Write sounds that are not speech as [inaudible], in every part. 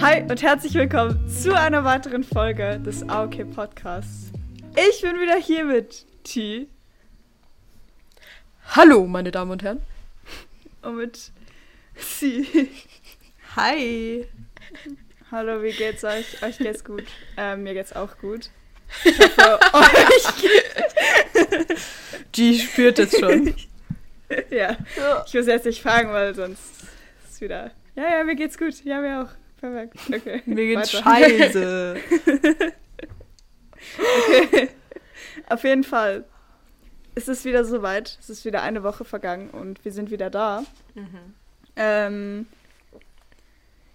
Hi und herzlich willkommen zu einer weiteren Folge des AOK Podcasts. Ich bin wieder hier mit T. Hallo, meine Damen und Herren. Und mit Sie. Hi. Hallo, wie geht's euch? Euch geht's gut. Äh, mir geht's auch gut. Ich hoffe, [laughs] euch geht's. G spürt es schon. ja. Ich muss jetzt nicht fragen, weil sonst ist es wieder. Ja, ja, mir geht's gut. Ja, mir auch. Perfekt. Okay. [laughs] Mir geht's Weiter. scheiße. Okay. Auf jeden Fall. Es ist wieder soweit. Es ist wieder eine Woche vergangen und wir sind wieder da. Ähm,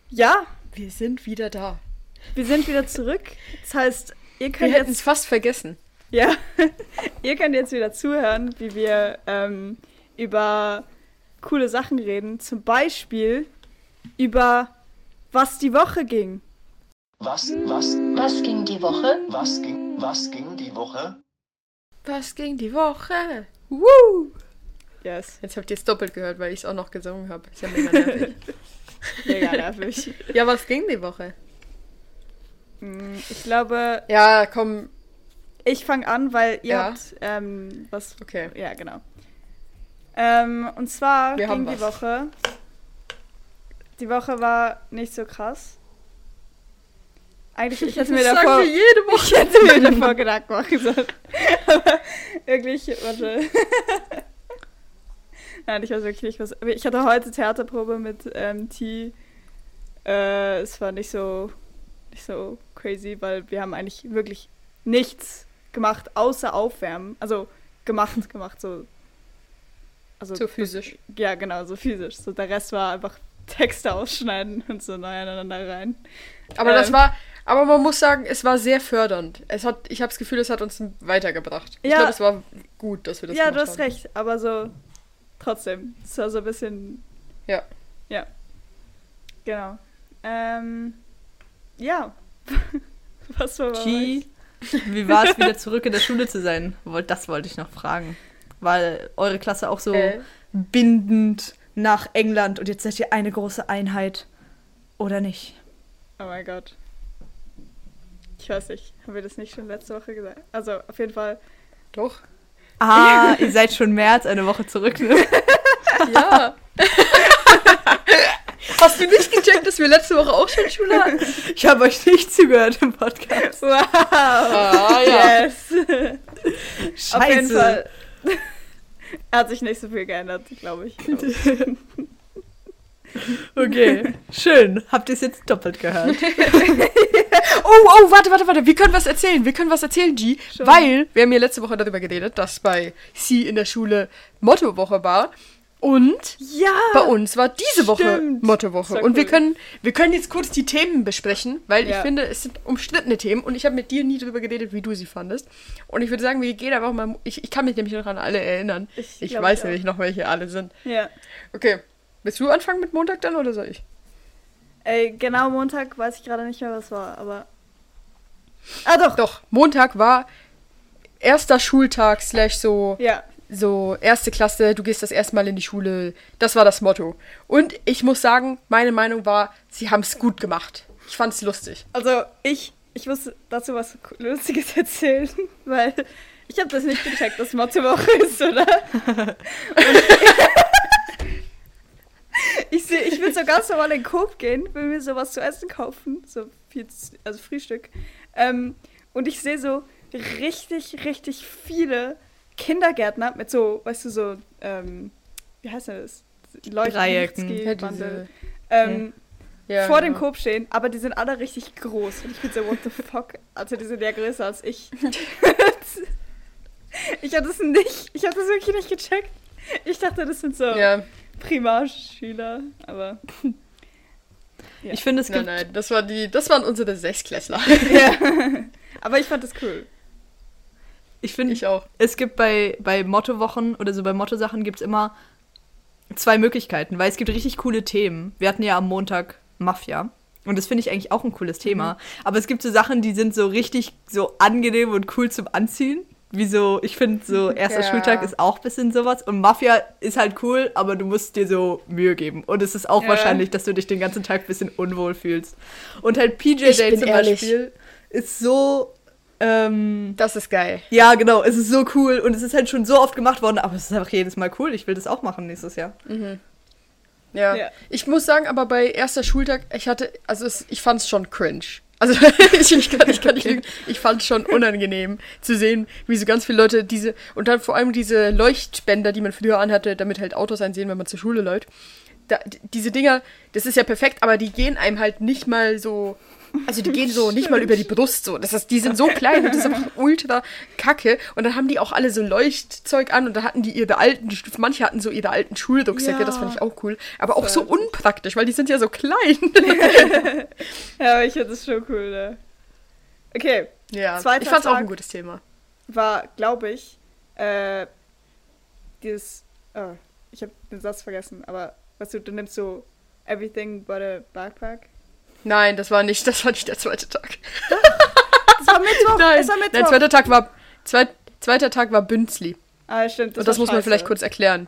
ja, Wir sind wieder da. wir sind wieder zurück. Das heißt, ihr Wir könnt es jetzt, fast vergessen. ja, [laughs] ihr könnt jetzt wieder zuhören, wie wir ähm, über coole Sachen reden. Zum Beispiel über was die Woche ging. Was, was, Was ging die Woche? was ging, was ging die Woche? Was ging die Woche? Woo! Yes, Jetzt habt ihr es doppelt gehört, weil ich es auch noch gesungen habe. Ist ja mega [laughs] nervig. mega nervig. ja, was ging die Woche? Mm, Ich glaube, Ja, komm. ich fange an, weil ihr Ja. habt ähm, was Okay. Ja, genau. Ähm, und zwar Wir haben ging die was. Woche. Die Woche war nicht so krass. Eigentlich, ich hätte mir Das davor. jede [laughs] Woche. Ich hätte mir davor Gedanken machen sollen. [laughs] Aber wirklich, warte. [laughs] Nein, ich weiß wirklich nicht, was. Ich hatte heute Theaterprobe mit ähm, T. Äh, es war nicht so, nicht so crazy, weil wir haben eigentlich wirklich nichts gemacht, außer aufwärmen. Also gemacht, gemacht, so. Also, So physisch. ja, genau, so physisch. So der Rest war einfach Texte ausschneiden und so neu aneinander rein. Aber das Ähm. war. Aber man muss sagen, es war sehr fördernd. Es hat, ich habe das Gefühl, es hat uns weitergebracht. Ich Ja. glaube, es war gut, dass wir das ja, gemacht du hast haben. recht, aber so trotzdem. Es war so ein bisschen. Ja. Ja. Genau. Ähm, ja. [laughs] Was war G, wie war es wieder [laughs] zurück in der Schule zu sein? Das wollte ich noch fragen. Weil eure Klasse auch so Äh. bindend nach England und jetzt seid ihr eine große Einheit. Oder nicht? Oh mein Gott. Ich weiß nicht. Haben wir das nicht schon letzte Woche gesagt? Also, auf jeden Fall. Doch. Ah, [laughs] ihr seid schon mehr als eine Woche zurück. Ne? [laughs] Ja. [laughs] Hast du nicht gecheckt, dass wir letzte Woche auch schon Schule hatten? Ich habe euch nicht zugehört im Podcast. Wow! Ah, ja. Yes! Scheiße. Auf jeden Fall. [laughs] Hat sich nicht so viel geändert, glaube ich. [laughs] Okay, schön. Habt ihr es jetzt doppelt gehört? [laughs] Oh, oh, warte, warte, warte. Wir können was erzählen. Wir können was erzählen, G. Schon. Weil wir haben ja letzte Woche darüber geredet, dass bei Sie in der Schule Mottowoche war. Und Ja! bei uns war diese Woche. Mottowoche. Und wir können, wir können jetzt kurz die Themen besprechen, weil ich Ja. finde, es sind umstrittene Themen und ich habe mit dir nie darüber geredet, wie du sie fandest. Und ich würde sagen, wir gehen einfach mal. Ich, ich kann mich nämlich noch an alle erinnern. Ich Ich, weiß ich nämlich noch, welche alle sind. Ja. Okay. Willst du anfangen mit Montag dann oder soll ich? Ey, genau Montag weiß ich gerade nicht mehr, was war, aber. Ah, doch! Doch, Montag war erster Schultag slash so, Ja. So erste Klasse, du gehst das erste Mal in die Schule. Das war das Motto. Und ich muss sagen, meine Meinung war, sie haben es gut gemacht. Ich fand es lustig. Also, ich, ich muss dazu was Lustiges [laughs] erzählen, weil ich habe das nicht gecheckt, dass Mottowoche [laughs] ist, oder? Ich seh, ich will so ganz normal in den Coop gehen, will mir sowas zu essen kaufen, so viel, also Frühstück. Ähm, und ich sehe so richtig, richtig viele Kindergärtner mit so, weißt du, so, ähm, wie heißt denn das? Dreiecken. Leuchtbandel. ähm, Ja, vor dem genau. Coop stehen, aber die sind alle richtig groß. Und ich bin so, what the fuck? Also die sind ja größer als ich. [laughs] ich habe das nicht, ich habe das wirklich nicht gecheckt. Ich dachte, das sind so Ja, Primarschüler, aber Ja. Ich finde, es nein, gibt nein, das, war die, das waren unsere Sechsklässler. ja. aber ich fand das cool. Ich finde, Ich auch. es gibt bei, bei Mottowochen oder so bei Mottosachen gibt es immer zwei Möglichkeiten, weil es gibt richtig coole Themen. Wir hatten ja am Montag Mafia. Und das finde ich eigentlich auch ein cooles Thema. Aber es gibt so Sachen, die sind so richtig so angenehm und cool zum Anziehen. Wieso, ich finde so, [laughs] erster Ja. Schultag ist auch ein bisschen sowas. Und Mafia ist halt cool, aber du musst dir so Mühe geben. Und es ist auch Ja. wahrscheinlich, dass du dich den ganzen Tag ein bisschen unwohl fühlst. Und halt PJ Day zum ehrlich. Beispiel ist so. Ähm, Das ist geil. ja, genau, es ist so cool und es ist halt schon so oft gemacht worden, aber es ist einfach jedes Mal cool. Ich will das auch machen nächstes Jahr. Ja. Ja. Ich muss sagen, aber bei erster Schultag, ich hatte, also es, ich fand es schon cringe. Also [laughs] ich, ich kann, ich kann nicht lügen. Ich fand es schon unangenehm zu sehen, wie so ganz viele Leute diese, und dann vor allem diese Leuchtspender, die man früher anhatte, damit halt Autos einsehen, wenn man zur Schule läuft. Da, diese Dinger, das ist ja perfekt, aber die gehen einem halt nicht mal so. Also die gehen so nicht mal über die Brust so. Das ist, die sind so klein und das [laughs] ist einfach ultra kacke. Und dann haben die auch alle so Leuchtzeug an und da hatten die ihre alten, manche hatten so ihre alten Schulrucksäcke, Ja. das fand ich auch cool. Aber auch so unpraktisch, weil die sind ja so klein. [laughs] Ja, aber ich finde das schon cool, ne? Okay, Ja, Zweiter ich fand's auch Tag. ein gutes Thema. war, glaube ich, äh, dieses, oh, ich habe den Satz vergessen, aber weißt du, du nimmst so everything but a backpack. Nein, das war nicht, das war nicht der zweite Tag. Das war Mittwoch, Nein, es war Mittwoch. Nein, zweiter Tag war, zweit, zweiter Tag war Bünzli. ah, stimmt, Und das muss man scheiße. vielleicht kurz erklären.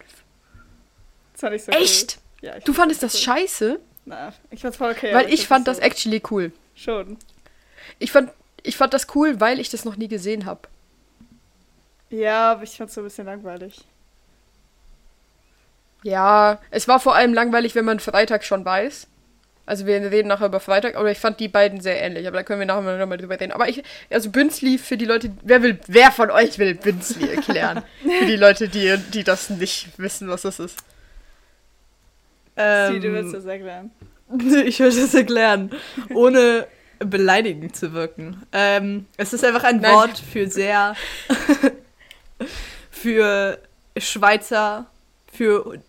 Das fand ich so Echt? Cool. Ja, ich Du fand fandest das cool. scheiße? Na, ich fand's voll okay. Weil aber ich fand das so- actually cool. Schon. Ich fand, ich fand das cool, weil ich das noch nie gesehen habe. Ja, aber ich fand's so ein bisschen langweilig. Ja, es war vor allem langweilig, wenn man Freitag schon weiß. Also wir reden nachher über Freitag, aber ich fand die beiden sehr ähnlich. Aber da können wir nachher nochmal drüber reden. Aber ich, also Bünzli für die Leute, wer will, wer von euch will Bünzli erklären? [laughs] für die Leute, die, die das nicht wissen, was das ist. Sie, du Ähm, willst das erklären. [laughs] Ich würde das erklären, ohne beleidigend zu wirken. Ähm, es ist einfach ein Nein. Wort für sehr, [laughs] für Schweizer, für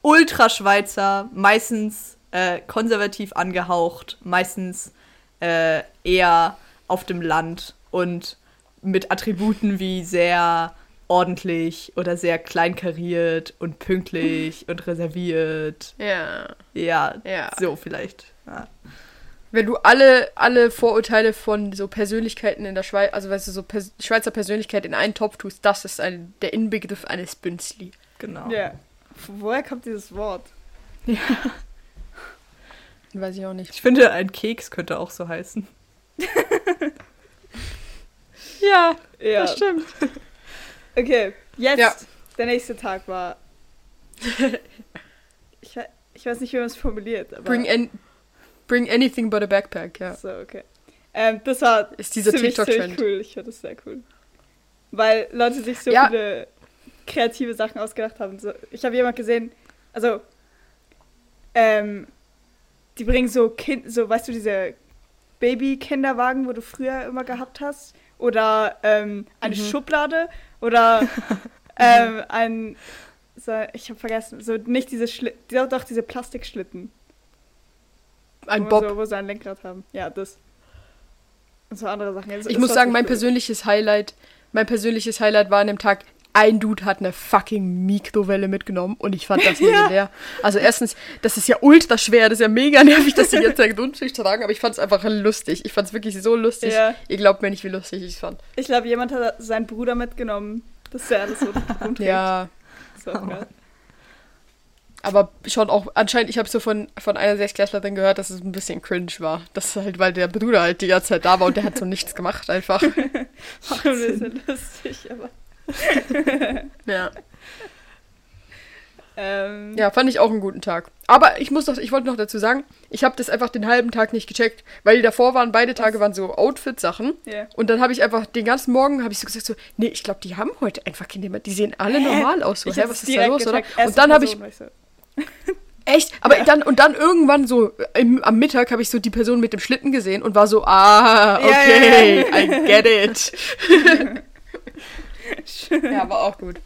Ultraschweizer, meistens äh, konservativ angehaucht, meistens äh, eher auf dem Land und mit Attributen wie sehr ordentlich oder sehr kleinkariert und pünktlich und reserviert. Ja. Ja, Ja. so vielleicht. Ja. Wenn du alle, alle Vorurteile von so Persönlichkeiten in der Schweiz, also weißt du, so Pers Schweizer Persönlichkeit in einen Topf tust, das ist ein, der Inbegriff eines Bünzli. Genau. Ja. Wo- Woher kommt dieses Wort? Weiß ich auch nicht. Ich finde, ein Keks könnte auch so heißen. [laughs] Ja, Ja. das stimmt. Okay, jetzt Ja. der nächste Tag war. [laughs] ich, ich weiß nicht, wie man es formuliert, aber. Bring, an, bring anything but a backpack, ja. So, okay. Ähm, das war Ist dieser ziemlich, ziemlich TikTok-Trend. cool. Ich fand das sehr cool. Weil Leute sich so Ja. viele kreative Sachen ausgedacht haben. So, ich habe jemand gesehen, also, ähm, die bringen so Kind, so, weißt du, diese Baby-Kinderwagen, wo du früher immer gehabt hast? Oder ähm, eine Mhm. Schublade? Oder [laughs] ähm, ein, so, ich habe vergessen, so nicht diese Schlitten, doch, doch diese Plastikschlitten. Ein wo, Bob. So, wo sie ein Lenkrad haben. Ja, das. Und so andere Sachen. Also, Ich es muss sagen, mein cool. persönliches Highlight, mein persönliches Highlight war an dem Tag, ein Dude hat eine fucking Mikrowelle mitgenommen und ich fand das legendär. Also erstens, das ist ja ultra schwer, das ist ja mega [laughs] nervig, das die ganze Zeit rumzutragen, aber ich fand es einfach lustig. Ich fand es wirklich so lustig. Ja. Ihr glaubt mir nicht, wie lustig ich es fand. Ich glaube, jemand hat seinen Bruder mitgenommen, dass er alles so. Ja, Das war geil. aber schon auch, anscheinend, ich habe so von, von einer Sechsklässlerin gehört, dass es ein bisschen cringe war. Das ist halt, weil der Bruder halt die ganze Zeit da war und der hat so nichts gemacht einfach. [laughs] Schon ein bisschen lustig, aber. [laughs] Ja. Ähm, Ja, fand ich auch einen guten Tag. Aber ich muss noch, ich wollte noch dazu sagen, ich habe das einfach den halben Tag nicht gecheckt, weil davor waren beide Tage waren so Outfit-Sachen. Ja. Und dann habe ich einfach den ganzen Morgen habe ich so gesagt so, nee, ich glaube, die haben heute einfach keine mehr. Die sehen alle normal aus. So, ich hä, was ist da los, oder? Erste Und dann habe ich [laughs] echt, aber dann und dann irgendwann so im, am Mittag habe ich so die Person mit dem Schlitten gesehen und war so, ah, Ja, okay, ja, I get it. [laughs] [laughs] ja, war auch gut.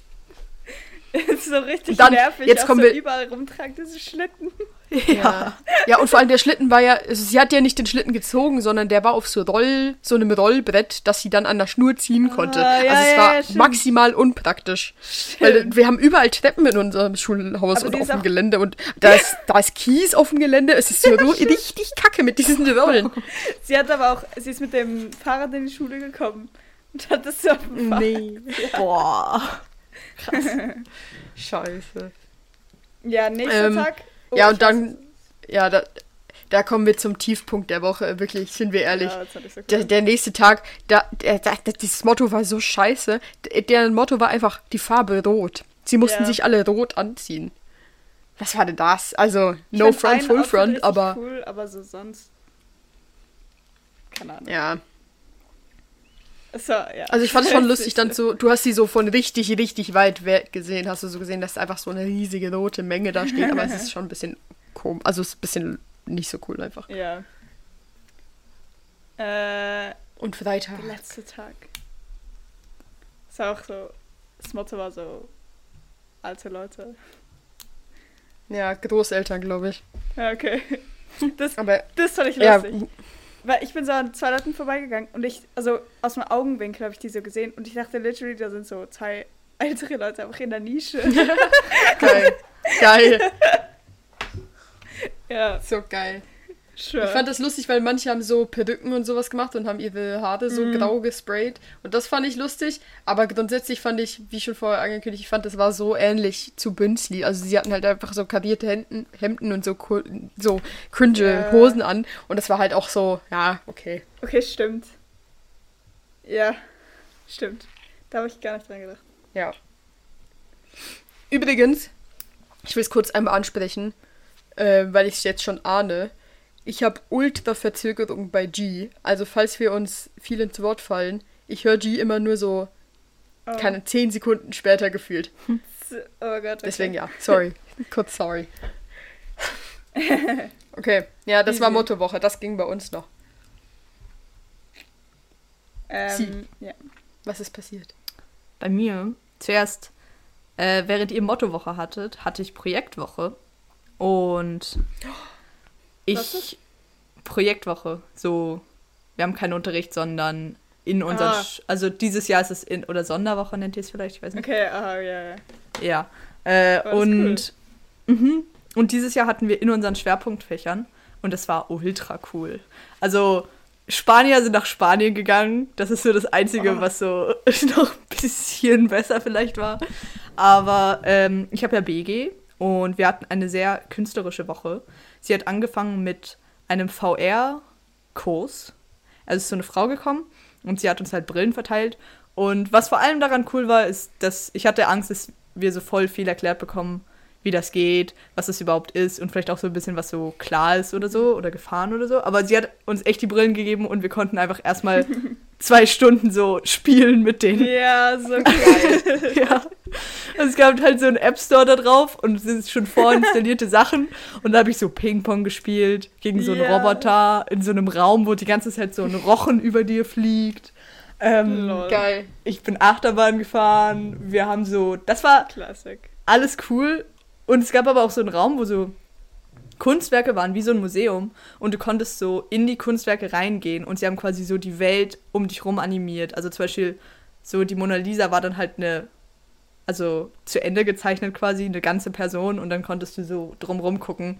ist so richtig Dann- nervig. jetzt kommen so wir- überall rumtragen, diese Schlitten. [laughs] Ja. ja, und vor allem der Schlitten war ja, also sie hat ja nicht den Schlitten gezogen, sondern der war auf so Roll, so einem Rollbrett, das sie dann an der Schnur ziehen konnte. Ah, ja, also es ja, war ja, stimmt. maximal unpraktisch. Weil wir haben überall Treppen in unserem Schulhaus Aber und auf dem Gelände und da ist, [laughs] da ist Kies auf dem Gelände. Es ist so richtig kacke mit diesen Rollen. Sie hat aber auch, sie ist mit dem Fahrrad in die Schule gekommen. [laughs] Das dem Fahrrad. Nee. Boah. [laughs] Scheiße. Ja, nächster Ähm, Tag. Oh, ja, und dann, ja, da, da kommen wir zum Tiefpunkt der Woche. Wirklich, sind wir ehrlich. Ja, so. Der, der nächste Tag, da, der, der, dieses Motto war so scheiße. Der, Motto war einfach die Farbe rot. Sie mussten Ja. sich alle rot anziehen. Was war denn das? Also, Ich no front, full Outfit front, aber Cool, aber so sonst. Keine Ahnung. ja. So, ja. Also ich fand es schon [laughs] lustig, dann so, du hast sie so von richtig, richtig weit weg gesehen, hast du so gesehen, dass einfach so eine riesige rote Menge da steht, aber es ist schon ein bisschen komisch, also es ist ein bisschen nicht so cool einfach. Ja. Äh, Und Freitag. der letzte Tag. Ist auch so. Das Motto war so. Alte Leute. Ja, Großeltern, glaube ich. Ja, okay. [laughs] Das, Aber das fand ich ja, lustig. Weil ich bin so an zwei Leuten vorbeigegangen und ich, also aus dem Augenwinkel habe ich die so gesehen und ich dachte literally, da sind so zwei [laughs] ältere Leute einfach in der Nische. [laughs] geil. geil. ja, So geil. Sure. Ich fand das lustig, weil manche haben so Perücken und sowas gemacht und haben ihre Haare so grau gesprayt. Und das fand ich lustig. Aber grundsätzlich fand ich, wie schon vorher angekündigt, ich fand, das war so ähnlich zu Bünzli. Also sie hatten halt einfach so karierte Hemden, Hemden und so, so cringe Ja. Hosen an. Und das war halt auch so, ja, okay. Okay, stimmt. Ja, stimmt. Da habe ich gar nicht dran gedacht. Ja. Übrigens, ich will es kurz einmal ansprechen, äh, weil ich es jetzt schon ahne. Ich habe Ultra-Verzögerung bei G. Also falls wir uns viel ins Wort fallen, ich höre G immer nur so, Oh. keine 10 Sekunden später gefühlt. [laughs] Oh Gott. Okay. Deswegen ja, sorry. [laughs] Kurz sorry. Okay, ja, das war Easy. Mottowoche. Das ging bei uns noch. Ähm, ja. Was ist passiert? Bei mir, zuerst, äh, während ihr Mottowoche hattet, hatte ich Projektwoche. Und Was ich. Projektwoche. So, wir haben keinen Unterricht, sondern in unseren. Ah. Also dieses Jahr ist es in. Oder Sonderwoche nennt ihr es vielleicht, ich weiß nicht. Okay, aha, ja, ja. Ja. Äh, ist und, mhm. und dieses Jahr hatten wir in unseren Schwerpunktfächern und das war ultra cool. Also Spanier sind nach Spanien gegangen. Das ist so das Einzige, Oh. was so [laughs] noch ein bisschen besser vielleicht war. Aber ähm, ich habe ja BG und wir hatten eine sehr künstlerische Woche. Sie hat angefangen mit einem VR-Kurs. Also ist so eine Frau gekommen und sie hat uns halt Brillen verteilt. Und was vor allem daran cool war, ist, dass ich hatte Angst, dass wir so voll viel erklärt bekommen, wie das geht, was das überhaupt ist und vielleicht auch so ein bisschen, was so klar ist oder so oder Gefahren oder so. Aber sie hat uns echt die Brillen gegeben und wir konnten einfach erstmal [laughs] zwei Stunden so spielen mit denen. Ja, so [laughs] geil. Ja. Also es gab halt so einen App Store da drauf und es sind schon vorinstallierte Sachen. Und da habe ich so Ping-Pong gespielt gegen so einen Ja. Roboter in so einem Raum, wo die ganze Zeit so ein Rochen über dir fliegt. Ähm. Geil. ich bin Achterbahn gefahren. Wir haben so, das war Classic. alles cool. Und es gab aber auch so einen Raum, wo so Kunstwerke waren, wie so ein Museum. Und du konntest so in die Kunstwerke reingehen und sie haben quasi so die Welt um dich rum animiert. Also zum Beispiel so die Mona Lisa war dann halt eine, also zu Ende gezeichnet quasi, eine ganze Person und dann konntest du so drumrum gucken.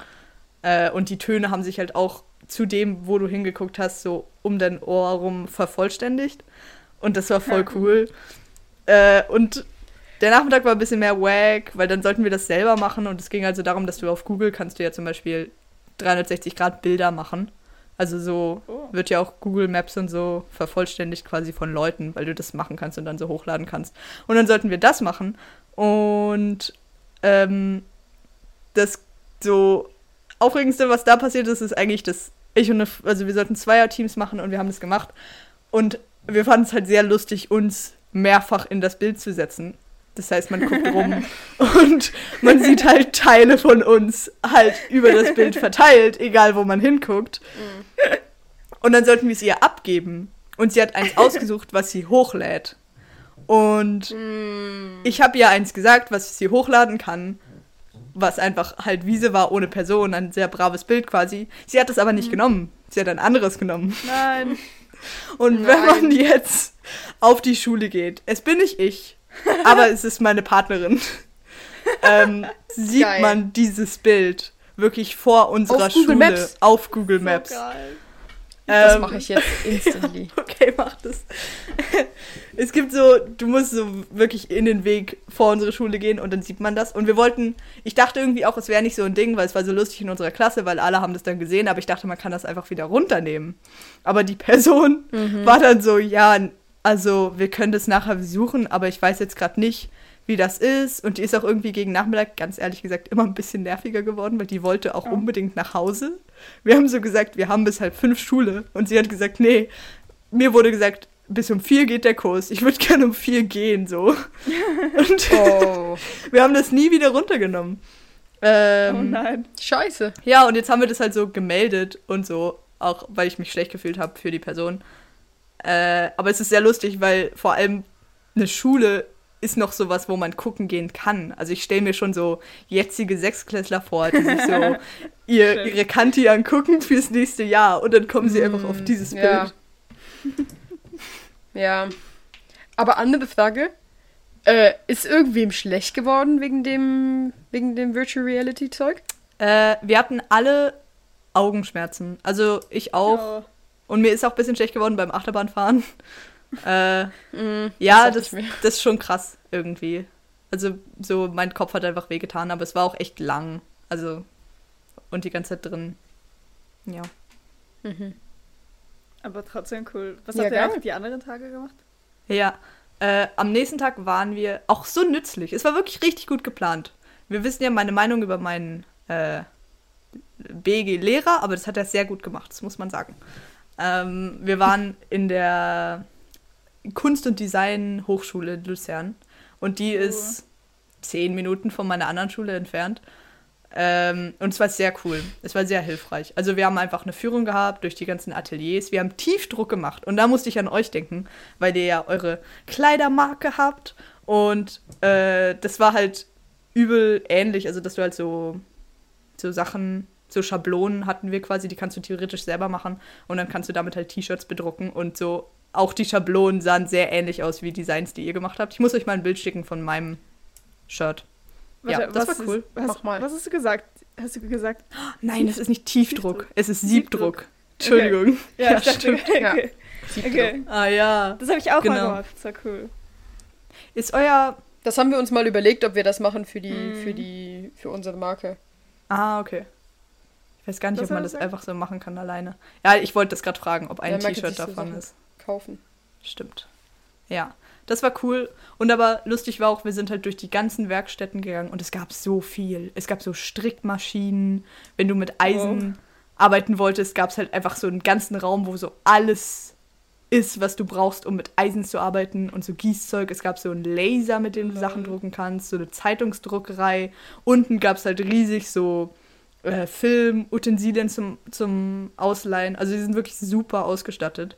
Äh, und die Töne haben sich halt auch zu dem, wo du hingeguckt hast, so um dein Ohr rum vervollständigt. Und das war voll cool. Äh, und der Nachmittag war ein bisschen mehr wack, weil dann sollten wir das selber machen und es ging also darum, dass du auf Google kannst du ja zum Beispiel 360 Grad Bilder machen. Also so Oh. wird ja auch Google Maps und so vervollständigt quasi von Leuten, weil du das machen kannst und dann so hochladen kannst. Und dann sollten wir das machen und ähm, das so aufregendste, was da passiert ist, ist eigentlich, dass ich und eine, also wir sollten Zweierteams machen und wir haben das gemacht und wir fanden es halt sehr lustig, uns mehrfach in das Bild zu setzen. Das heißt, man guckt rum [laughs] und man sieht halt Teile von uns halt über das Bild [laughs] verteilt, egal wo man hinguckt. Und dann sollten wir es ihr abgeben. Und sie hat eins [laughs] ausgesucht, was sie hochlädt. Und ich habe ihr eins gesagt, was sie hochladen kann, was einfach halt Wiese war ohne Person, ein sehr braves Bild quasi. Sie hat es aber nicht genommen. Sie hat ein anderes genommen. Nein. Und wenn man jetzt auf die Schule geht, es bin nicht ich, [laughs] aber es ist meine Partnerin, [laughs] ähm, sieht Geil. man dieses Bild wirklich vor unserer Auf Google Schule Maps? auf Google Maps. So geil. Das Ähm, mache ich jetzt instantly. [laughs] Okay, mach das. es gibt so, du musst so wirklich in den Weg vor unsere Schule gehen und dann sieht man das. Und wir wollten, ich dachte irgendwie auch, es wäre nicht so ein Ding, weil es war so lustig in unserer Klasse, weil alle haben das dann gesehen, aber ich dachte, man kann das einfach wieder runternehmen. Aber die Person war dann so, ja, also wir können das nachher besuchen, aber ich weiß jetzt gerade nicht, wie das ist. Und die ist auch irgendwie gegen Nachmittag, ganz ehrlich gesagt, immer ein bisschen nerviger geworden, weil die wollte auch unbedingt nach Hause. Wir haben so gesagt, wir haben bis halb fünf Schule. Und sie hat gesagt, nee, mir wurde gesagt, bis um vier geht der Kurs. Ich würde gerne um vier gehen, so. [laughs] Und Oh, [laughs] wir haben das nie wieder runtergenommen. Oh Ähm, nein. scheiße. ja, und jetzt haben wir das halt so gemeldet und so, auch weil ich mich schlecht gefühlt habe für die Person. Äh, aber es ist sehr lustig, weil vor allem eine Schule ist noch sowas, wo man gucken gehen kann. Also ich stelle mir schon so jetzige Sechsklässler vor, die sich so [laughs] ihr, ihre Kanti angucken fürs nächste Jahr und dann kommen sie einfach auf dieses ja. Bild. Ja. Aber andere Frage. Äh, ist irgendwem schlecht geworden wegen dem, wegen dem Virtual Reality Zeug? Äh, wir hatten alle Augenschmerzen. Also ich auch. Oh. Und mir ist auch ein bisschen schlecht geworden beim Achterbahnfahren. [laughs] Äh, Mm, ja, das, das ist schon krass irgendwie. Also so, mein Kopf hat einfach wehgetan, aber es war auch echt lang. Also, und die ganze Zeit drin. Ja. Mhm. Aber trotzdem cool. Was Ja, habt ihr auch die anderen Tage gemacht? Ja. Äh, am nächsten Tag waren wir auch so nützlich. Es war wirklich richtig gut geplant. Wir wissen ja meine Meinung über meinen äh, BG-Lehrer, aber das hat er sehr gut gemacht, das muss man sagen. Ähm, wir waren in der Kunst- und Design-Hochschule in Luzern und die Cool. ist zehn Minuten von meiner anderen Schule entfernt. Ähm, und es war sehr cool. Es war sehr hilfreich. Also wir haben einfach eine Führung gehabt durch die ganzen Ateliers. Wir haben Tiefdruck gemacht. Und da musste ich an euch denken, weil ihr ja eure Kleidermarke habt. Und äh, das war halt übel ähnlich. Also dass du halt so, so Sachen, so Schablonen hatten wir quasi, die kannst du theoretisch selber machen. Und dann kannst du damit halt T-Shirts bedrucken. Und so auch die Schablonen sahen sehr ähnlich aus wie Designs, die ihr gemacht habt. Ich muss euch mal ein Bild schicken von meinem Shirt. Ja, das was war cool. Ist, was, Mach mal. Was hast du gesagt? Hast du gesagt? Nein, es ist nicht Tiefdruck, Tiefdruck. es ist Siebdruck. Siebdruck. Entschuldigung. Ja, ich dachte, stimmt. Ja. okay. okay. Ah ja. Das habe ich auch Genau. mal gemacht. Das war cool. Ist euer. Das haben wir uns mal überlegt, ob wir das machen für die, Mhm. für die, für unsere Marke. Ah, okay. Ich weiß gar nicht, Was ob man das das sein? einfach so machen kann alleine. Ja, ich wollte das gerade fragen, ob ein Ja, T-Shirt so davon Sachen- ist. Kaufen. Stimmt. Ja, das war cool. Und aber lustig war auch, wir sind halt durch die ganzen Werkstätten gegangen und es gab so viel. Es gab so Strickmaschinen. Wenn du mit Eisen arbeiten wolltest, gab es halt einfach so einen ganzen Raum, wo so alles ist, was du brauchst, um mit Eisen zu arbeiten und so Gießzeug. Es gab so einen Laser, mit dem du. Sachen drucken kannst, so eine Zeitungsdruckerei. Unten gab es halt riesig so äh, Film, Utensilien zum, zum Ausleihen. Also die sind wirklich super ausgestattet.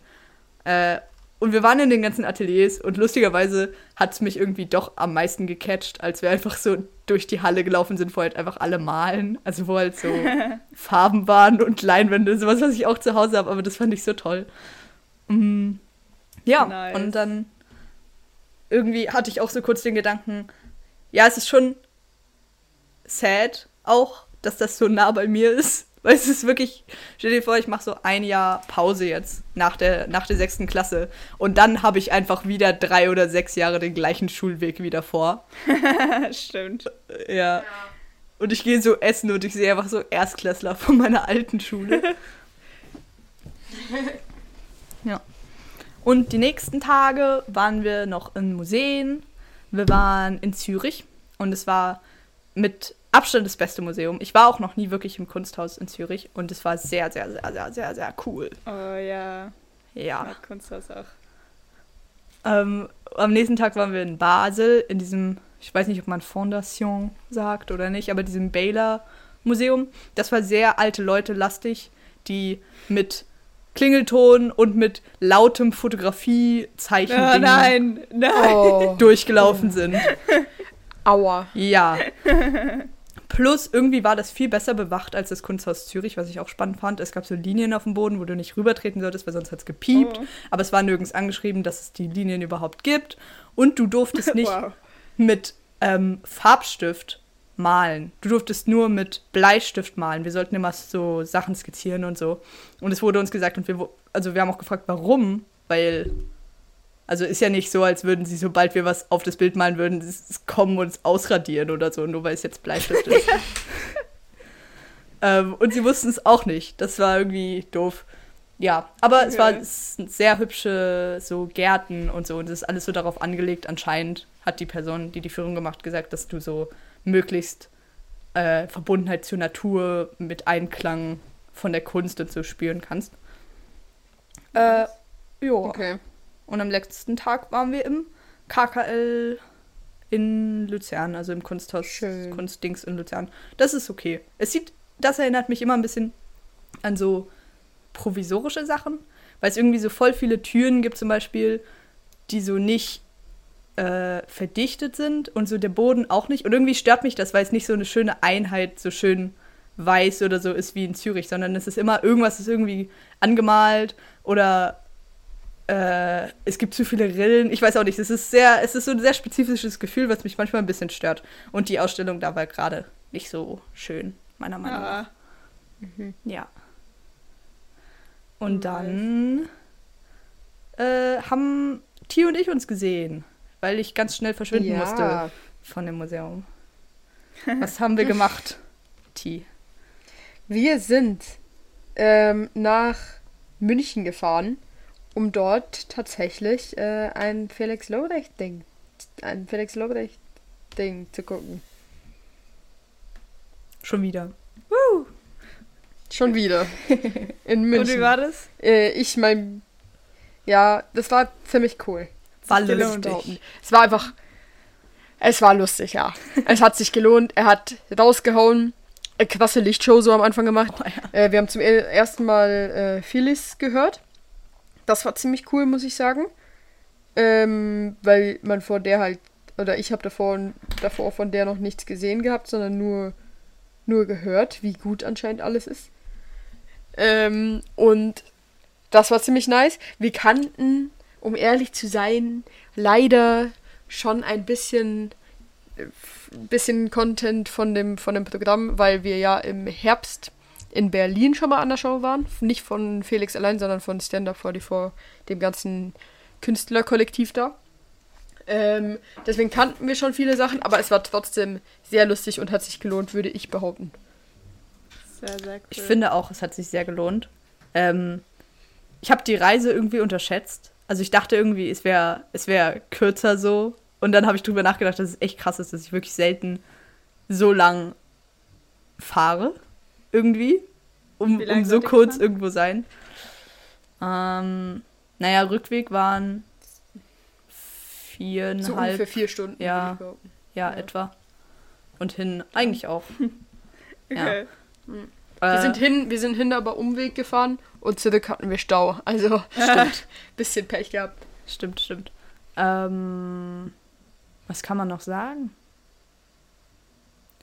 Äh, und wir waren in den ganzen Ateliers und lustigerweise hat es mich irgendwie doch am meisten gecatcht, als wir einfach so durch die Halle gelaufen sind, wo halt einfach alle malen. Also wo halt so [laughs] Farben waren und Leinwände, sowas, was ich auch zu Hause habe, aber das fand ich so toll. Mm, ja, Nice. und dann irgendwie hatte ich auch so kurz den Gedanken, ja, es ist schon sad auch, dass das so nah bei mir ist. [laughs] Weil es ist wirklich, stell dir vor, ich mache so ein Jahr Pause jetzt nach der, nach der sechsten Klasse. Und dann habe ich einfach wieder drei oder sechs Jahre den gleichen Schulweg wieder vor. [laughs] Stimmt. Ja. Und ich gehe so essen und ich sehe einfach so Erstklässler von meiner alten Schule. [laughs] ja. Und die nächsten Tage waren wir noch in Museen. Wir waren in Zürich und es war mit Abstand das beste Museum. Ich war auch noch nie wirklich im Kunsthaus in Zürich und es war sehr, sehr, sehr, sehr, sehr, sehr cool. Oh ja. Ja. Ja, Kunsthaus auch. Ähm, am nächsten Tag waren wir in Basel, in diesem, ich weiß nicht, ob man Fondation sagt oder nicht, aber diesem Baylor Museum. Das war sehr alte Leute lastig, die mit Klingelton und mit lautem Fotografie-Zeichen Oh nein, nein. Oh. durchgelaufen sind. [laughs] Aua. Ja. [laughs] Plus, irgendwie war das viel besser bewacht als das Kunsthaus Zürich, was ich auch spannend fand. Es gab so Linien auf dem Boden, wo du nicht rübertreten solltest, weil sonst hat es gepiept. Oh. Aber es war nirgends angeschrieben, dass es die Linien überhaupt gibt. Und du durftest nicht Wow. mit ähm, Farbstift malen. Du durftest nur mit Bleistift malen. Wir sollten immer so Sachen skizzieren und so. Und es wurde uns gesagt, und wir, also wir haben auch gefragt, warum, weil, also ist ja nicht so, als würden sie, sobald wir was auf das Bild malen würden, es, kommen und es ausradieren oder so, nur weil es jetzt Bleistift [laughs] ist. ähm, und sie wussten es auch nicht. Das war irgendwie doof. Ja, aber es war Okay. es sehr hübsche so Gärten und so und es ist alles so darauf angelegt. Anscheinend hat die Person, die die Führung gemacht, gesagt, dass du so möglichst äh, Verbundenheit zur Natur mit Einklang von der Kunst und so spüren kannst. Äh, ja. Okay. Und am letzten Tag waren wir im KKL in Luzern, also im Kunsthaus Schön. Kunstdings in Luzern. Das ist okay. Es sieht, das erinnert mich immer ein bisschen an so provisorische Sachen, weil es irgendwie so voll viele Türen gibt zum Beispiel, die so nicht äh, verdichtet sind und so der Boden auch nicht. Und irgendwie stört mich das, weil es nicht so eine schöne Einheit, so schön weiß oder so ist wie in Zürich, sondern es ist immer irgendwas ist irgendwie angemalt oder äh, es gibt zu viele Rillen. Ich weiß auch nicht. Es ist sehr, es ist so ein sehr spezifisches Gefühl, was mich manchmal ein bisschen stört. Und die Ausstellung da war gerade nicht so schön, meiner Meinung nach. Ja. Ja. Und dann äh, haben T und ich uns gesehen, weil ich ganz schnell verschwinden musste von dem Museum. Was haben wir gemacht, T? Wir sind ähm, nach München gefahren, um dort tatsächlich äh, ein Felix Lobrecht-Ding, ein Felix Lobrecht-Ding zu gucken. Schon wieder. Schon wieder. [laughs] In Und München. wie war das? Äh, ich mein, ja, das war ziemlich cool. War lustig. Es war einfach, es war lustig, ja. [laughs] es hat sich gelohnt. Er hat rausgehauen. Eine krasse Lichtshow so am Anfang gemacht. Oh, ja. Äh, wir haben zum er- ersten Mal äh, Phyllis gehört. Das war ziemlich cool, muss ich sagen. Ähm, weil man vor der halt, oder ich habe davor, davor von der noch nichts gesehen gehabt, sondern nur, nur gehört, wie gut anscheinend alles ist. Ähm, und das war ziemlich nice. Wir kannten, um ehrlich zu sein, leider schon ein bisschen, äh, bisschen Content von dem, von dem Programm, weil wir ja im Herbst in Berlin schon mal an der Show waren. Nicht von Felix allein, sondern von Stand Up 44, dem ganzen Künstlerkollektiv da. Ähm, deswegen kannten wir schon viele Sachen, aber es war trotzdem sehr lustig und hat sich gelohnt, würde ich behaupten. Sehr, sehr cool. Ich finde auch, es hat sich sehr gelohnt. Ähm, ich habe die Reise irgendwie unterschätzt. Also ich dachte irgendwie, es wäre es wär kürzer so. Und dann habe ich drüber nachgedacht, dass es echt krass ist, dass ich wirklich selten so lang fahre. Irgendwie. Um, um so kurz gefahren? irgendwo sein. Ähm, naja, Rückweg waren So viereinhalb, ungefähr vier Stunden. Ja. ja, ja. etwa. Und hin eigentlich auch. [laughs] okay. Wir Äh, sind hin, wir sind hin aber Umweg gefahren und zurück hatten wir Stau. Also [laughs] Stimmt. [laughs] bisschen Pech gehabt. Stimmt, stimmt. Ähm, was kann man noch sagen?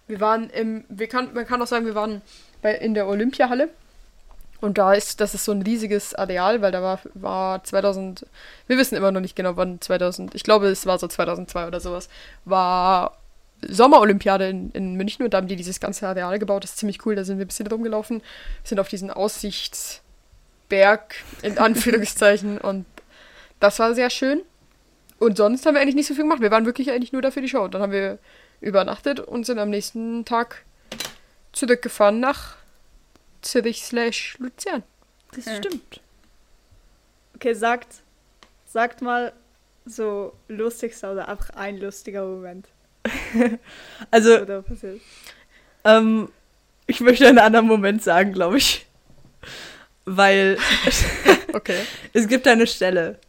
Wir waren im, wir kann, man kann auch sagen, wir waren bei, in der Olympiahalle. Und da ist, das ist so ein riesiges Areal, weil da war, war 2000, wir wissen immer noch nicht genau wann 2000, ich glaube es war so 2002 oder sowas, war Sommerolympiade in, in München und da haben die dieses ganze Areal gebaut, das ist ziemlich cool, da sind wir ein bisschen rumgelaufen, sind auf diesen Aussichtsberg in [laughs] Anführungszeichen und das war sehr schön. Und sonst haben wir eigentlich nicht so viel gemacht, wir waren wirklich eigentlich nur da für die Show. Dann haben wir übernachtet und sind am nächsten Tag zurückgefahren nach Zürich slash Luzern. Das Ja. stimmt. Okay, sagt, sagt mal so lustigster oder einfach ein lustiger Moment, [laughs] Also, ähm, ich möchte einen anderen Moment sagen, glaube ich. Weil [laughs] Okay. [laughs] es gibt eine Stelle,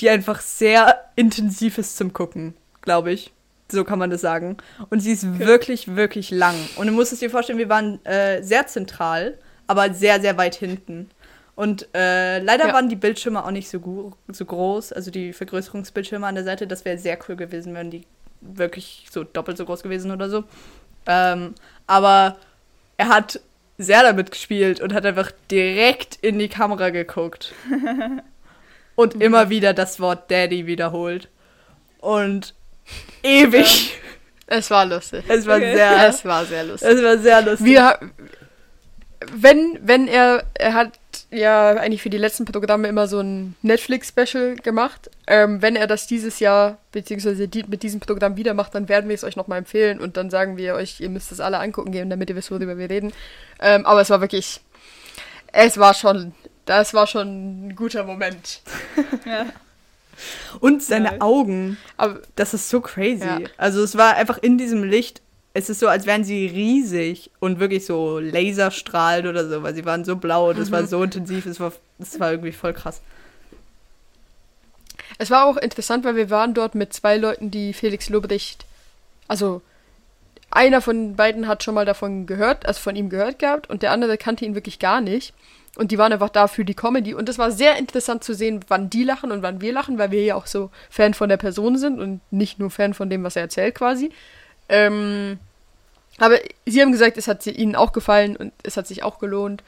die einfach sehr intensiv ist zum Gucken, glaube ich. So kann man das sagen. Und sie ist wirklich, wirklich lang. Und du musst es dir vorstellen, wir waren äh, sehr zentral, aber sehr, sehr weit hinten. Und äh, leider Ja. waren die Bildschirme auch nicht so, so groß, also die Vergrößerungsbildschirme an der Seite. Das wäre sehr cool gewesen, wären die wirklich so doppelt so groß gewesen oder so. Ähm, aber er hat sehr damit gespielt und hat einfach direkt in die Kamera geguckt. [laughs] und immer wieder das Wort Daddy wiederholt. Und ewig. Es war lustig. Es war Okay. sehr, Es war sehr lustig. es war sehr lustig. Wir, wenn, wenn er, er hat ja eigentlich für die letzten Programme immer so ein Netflix-Special gemacht. Ähm, wenn er das dieses Jahr, beziehungsweise die, mit diesem Programm wieder macht, dann werden wir es euch nochmal empfehlen und dann sagen wir euch, ihr müsst es alle angucken gehen, damit ihr wisst, worüber wir reden. Ähm, aber es war wirklich, es war schon, das war schon ein guter Moment. Ja. Und seine Nice. Augen. Aber Das ist so crazy. Ja. Also es war einfach in diesem Licht. Es ist so, als wären sie riesig und wirklich so laserstrahlend oder so, weil sie waren so blau und es war so intensiv. Es war, es war irgendwie voll krass. Es war auch interessant, weil wir waren dort mit zwei Leuten, die Felix Lobrecht, also einer von beiden hat schon mal davon gehört, also von ihm gehört gehabt und der andere kannte ihn wirklich gar nicht. Und die waren einfach da für die Comedy. Und es war sehr interessant zu sehen, wann die lachen und wann wir lachen, weil wir ja auch so Fan von der Person sind und nicht nur Fan von dem, was er erzählt quasi. Ähm, aber sie haben gesagt, es hat sie- ihnen auch gefallen und es hat sich auch gelohnt.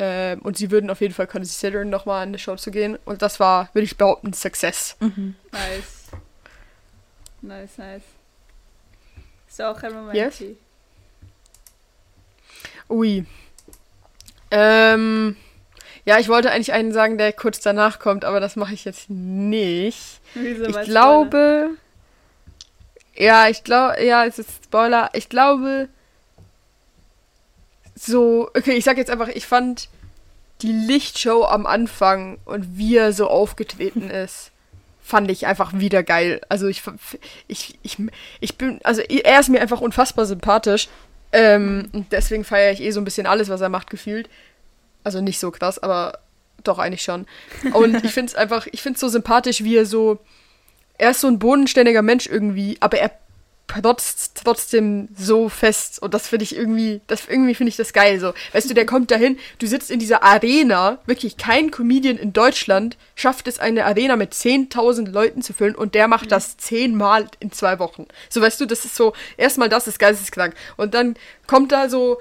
Ähm, und sie würden auf jeden Fall consideren, nochmal in eine Show zu gehen. Und das war, würde ich behaupten, Success. Nice. Nice, nice. Ist auch ein Moment. Yes? Ui. Ähm, ja, ich wollte eigentlich einen sagen, der kurz danach kommt, aber das mache ich jetzt nicht. Wieso Ich glaube. Ja, ich glaube, ja, es ist Spoiler. Ich glaube. So, okay, ich sag jetzt einfach, ich fand die Lichtshow am Anfang und wie er so aufgetreten [laughs] ist, fand ich einfach wieder geil. Also ich, ich, ich, ich bin, also er ist mir einfach unfassbar sympathisch. Ähm, deswegen feiere ich eh so ein bisschen alles, was er macht, gefühlt. Also nicht so krass, aber doch eigentlich schon. Und ich finde es einfach, ich finde es so sympathisch, wie er so, er ist so ein bodenständiger Mensch irgendwie, aber er protzt trotzdem so fest und das finde ich irgendwie, das irgendwie finde ich das geil so. Weißt du, der kommt dahin, du sitzt in dieser Arena, wirklich kein Comedian in Deutschland schafft es eine Arena mit 10.000 Leuten zu füllen und der macht das zehnmal in zwei Wochen. So, weißt du, das ist so, erstmal das ist geisteskrank und dann kommt da so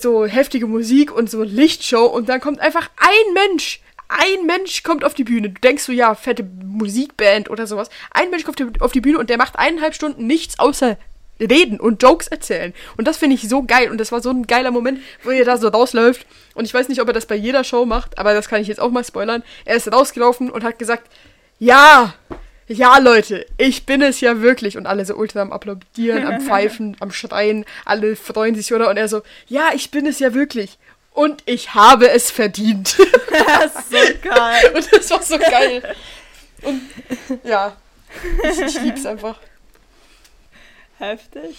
so heftige Musik und so Lichtshow und dann kommt einfach ein Mensch ein Mensch kommt auf die Bühne. Du denkst so, ja, fette Musikband oder sowas. Ein Mensch kommt auf die Bühne und der macht eineinhalb Stunden nichts außer reden und Jokes erzählen. Und das finde ich so geil. Und das war so ein geiler Moment, wo er da so rausläuft. Und ich weiß nicht, ob er das bei jeder Show macht, aber das kann ich jetzt auch mal spoilern. Er ist rausgelaufen und hat gesagt, ja, ja, Leute, ich bin es ja wirklich. Und alle so ultra am Applaudieren, am [laughs] Pfeifen, am Schreien. Alle freuen sich, oder? Und er so, ja, ich bin es ja wirklich. Und ich habe es verdient. [laughs] Das ist so geil. Und das war so geil. Und ja, ich, lieb's einfach. Heftig.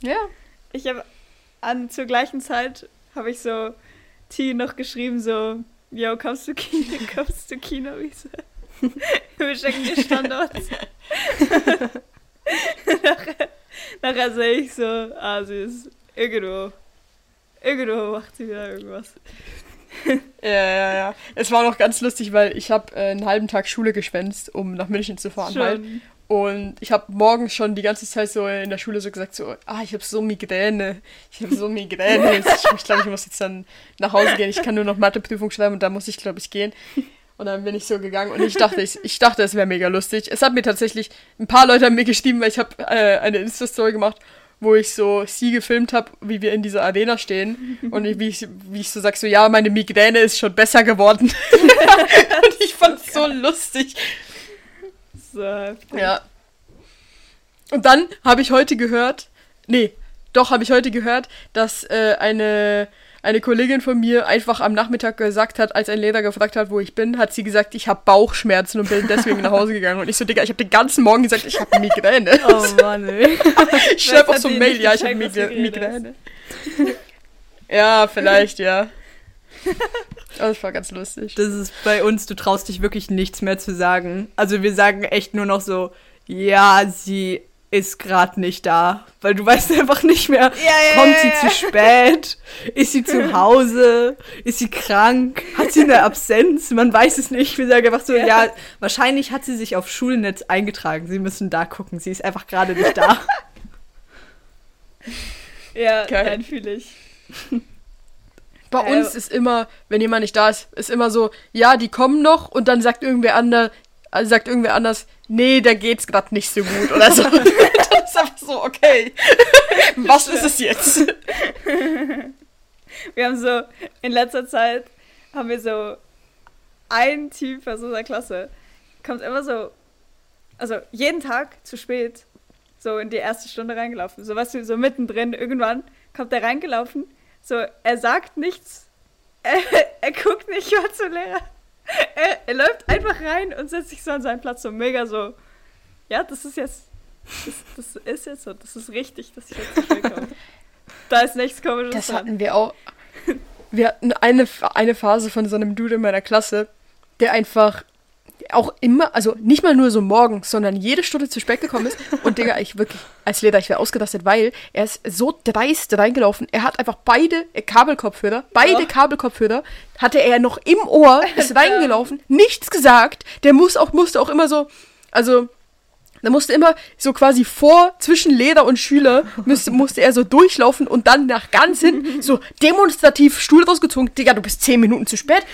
Ja. Ich habe an zur gleichen Zeit habe ich so T noch geschrieben so, yo, kommst du Kino, [laughs] kommst du Kino, wie so. [laughs] Wir schenken dir Standorts. nachher, nachher sehe ich so, ah, sie ist irgendwo, irgendwo macht sie wieder irgendwas. Ja, ja, ja. Es war noch ganz lustig, weil ich habe äh, einen halben Tag Schule geschwänzt, um nach München zu fahren halt. Schon. Und ich habe morgens schon die ganze Zeit so in der Schule so gesagt, so, ah, ich habe so Migräne. Ich habe so Migräne. [laughs] Ich, ich glaube, ich muss jetzt dann nach Hause gehen. Ich kann nur noch Matheprüfung schreiben und da muss ich, glaube ich, gehen. Und dann bin ich so gegangen und ich dachte, ich, ich dachte, es wäre mega lustig. Es hat mir tatsächlich, ein paar Leute haben mir geschrieben, weil ich habe äh, eine Insta-Story gemacht, wo ich so sie gefilmt habe, wie wir in dieser Arena stehen [laughs] und ich, wie, ich, wie ich so sag, so, ja, meine Migräne ist schon besser geworden. [laughs] und ich fand es so lustig. So. Ja. Und dann habe ich heute gehört, nee, doch habe ich heute gehört, dass äh, eine, eine Kollegin von mir einfach am Nachmittag gesagt hat, als ein Lehrer gefragt hat, wo ich bin, hat sie gesagt, ich habe Bauchschmerzen und bin deswegen nach Hause gegangen. Und ich so, Digga, ich habe den ganzen Morgen gesagt, ich habe Migräne. Oh Mann, ey. [laughs] ich schreibe auch so ein Mail, ja, ich habe gecheckt, was Migr Migräne Migräne. [laughs] ja, vielleicht, ja. Aber das war ganz lustig. Das ist bei uns, du traust dich wirklich nichts mehr zu sagen. Also wir sagen echt nur noch so, ja, sie ist gerade nicht da. Weil du weißt einfach nicht mehr, ja, kommt ja, sie ja. zu spät? Ist sie zu [laughs] Hause? Ist sie krank? Hat sie eine Absenz? Man weiß es nicht. Wir sagen einfach so, Ja. ja, wahrscheinlich hat sie sich auf Schulnetz eingetragen. Sie müssen da gucken. Sie ist einfach gerade nicht da. [laughs] Ja, Geil. nein, fühle ich. [laughs] Bei Äh, uns ist immer, wenn jemand nicht da ist, ist immer so, ja, die kommen noch und dann sagt irgendwer anders, also sagt irgendwer anders, nee, da geht's gerade nicht so gut oder so. [laughs] das ist einfach so, okay. [laughs] Was ist es jetzt? [laughs] Wir haben so, in letzter Zeit haben wir so ein Typ aus unserer Klasse, kommt immer so, also jeden Tag zu spät, so in die erste Stunde reingelaufen. So, weißt du, so mittendrin, irgendwann kommt er reingelaufen, so, er sagt nichts, er, er guckt nicht mal zum Lehrer. Er, er läuft einfach rein und setzt sich so an seinen Platz, so mega so, ja, das ist jetzt, das, das ist jetzt so, das ist richtig, dass ich jetzt zu komme. [laughs] Da ist nichts komisches Das dran. hatten wir auch. Wir hatten eine, eine Phase von so einem Dude in meiner Klasse, der einfach auch immer, also nicht mal nur so morgens, sondern jede Stunde zu spät gekommen ist. Und Digga, ich wirklich, als Leder, ich wäre ausgerastet, weil er ist so dreist reingelaufen. Er hat einfach beide Kabelkopfhörer, beide Ja. Kabelkopfhörer hatte er noch im Ohr, ist [laughs] reingelaufen, nichts gesagt. Der muss auch, musste auch immer so, also da musste immer so quasi vor, zwischen Leder und Schüler, müsste, musste er so durchlaufen und dann nach ganz hin so demonstrativ Stuhl rausgezogen. Digga, du bist zehn Minuten zu spät.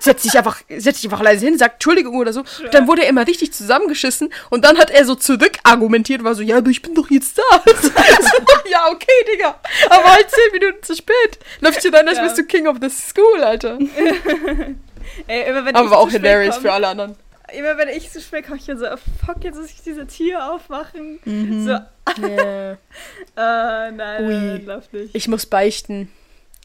Setz dich einfach, setz dich einfach leise hin, sag Entschuldigung oder so. Dann wurde er immer richtig zusammengeschissen und dann hat er so zurück argumentiert, war so, ja, du, ich bin doch jetzt da. [laughs] so, ja, okay, Digga. Aber halt zehn Minuten zu spät. Läufst du dann, als Ja. bist du King of the School, Alter. [laughs] Ey, Aber auch hilarious komm- für alle anderen. Immer wenn ich zu spät komme, ich so, oh, fuck, jetzt muss ich diese Tür aufmachen. Mhm. So, Yeah. [laughs] äh, nein, Ui. nein, lauf nicht. Ich muss beichten.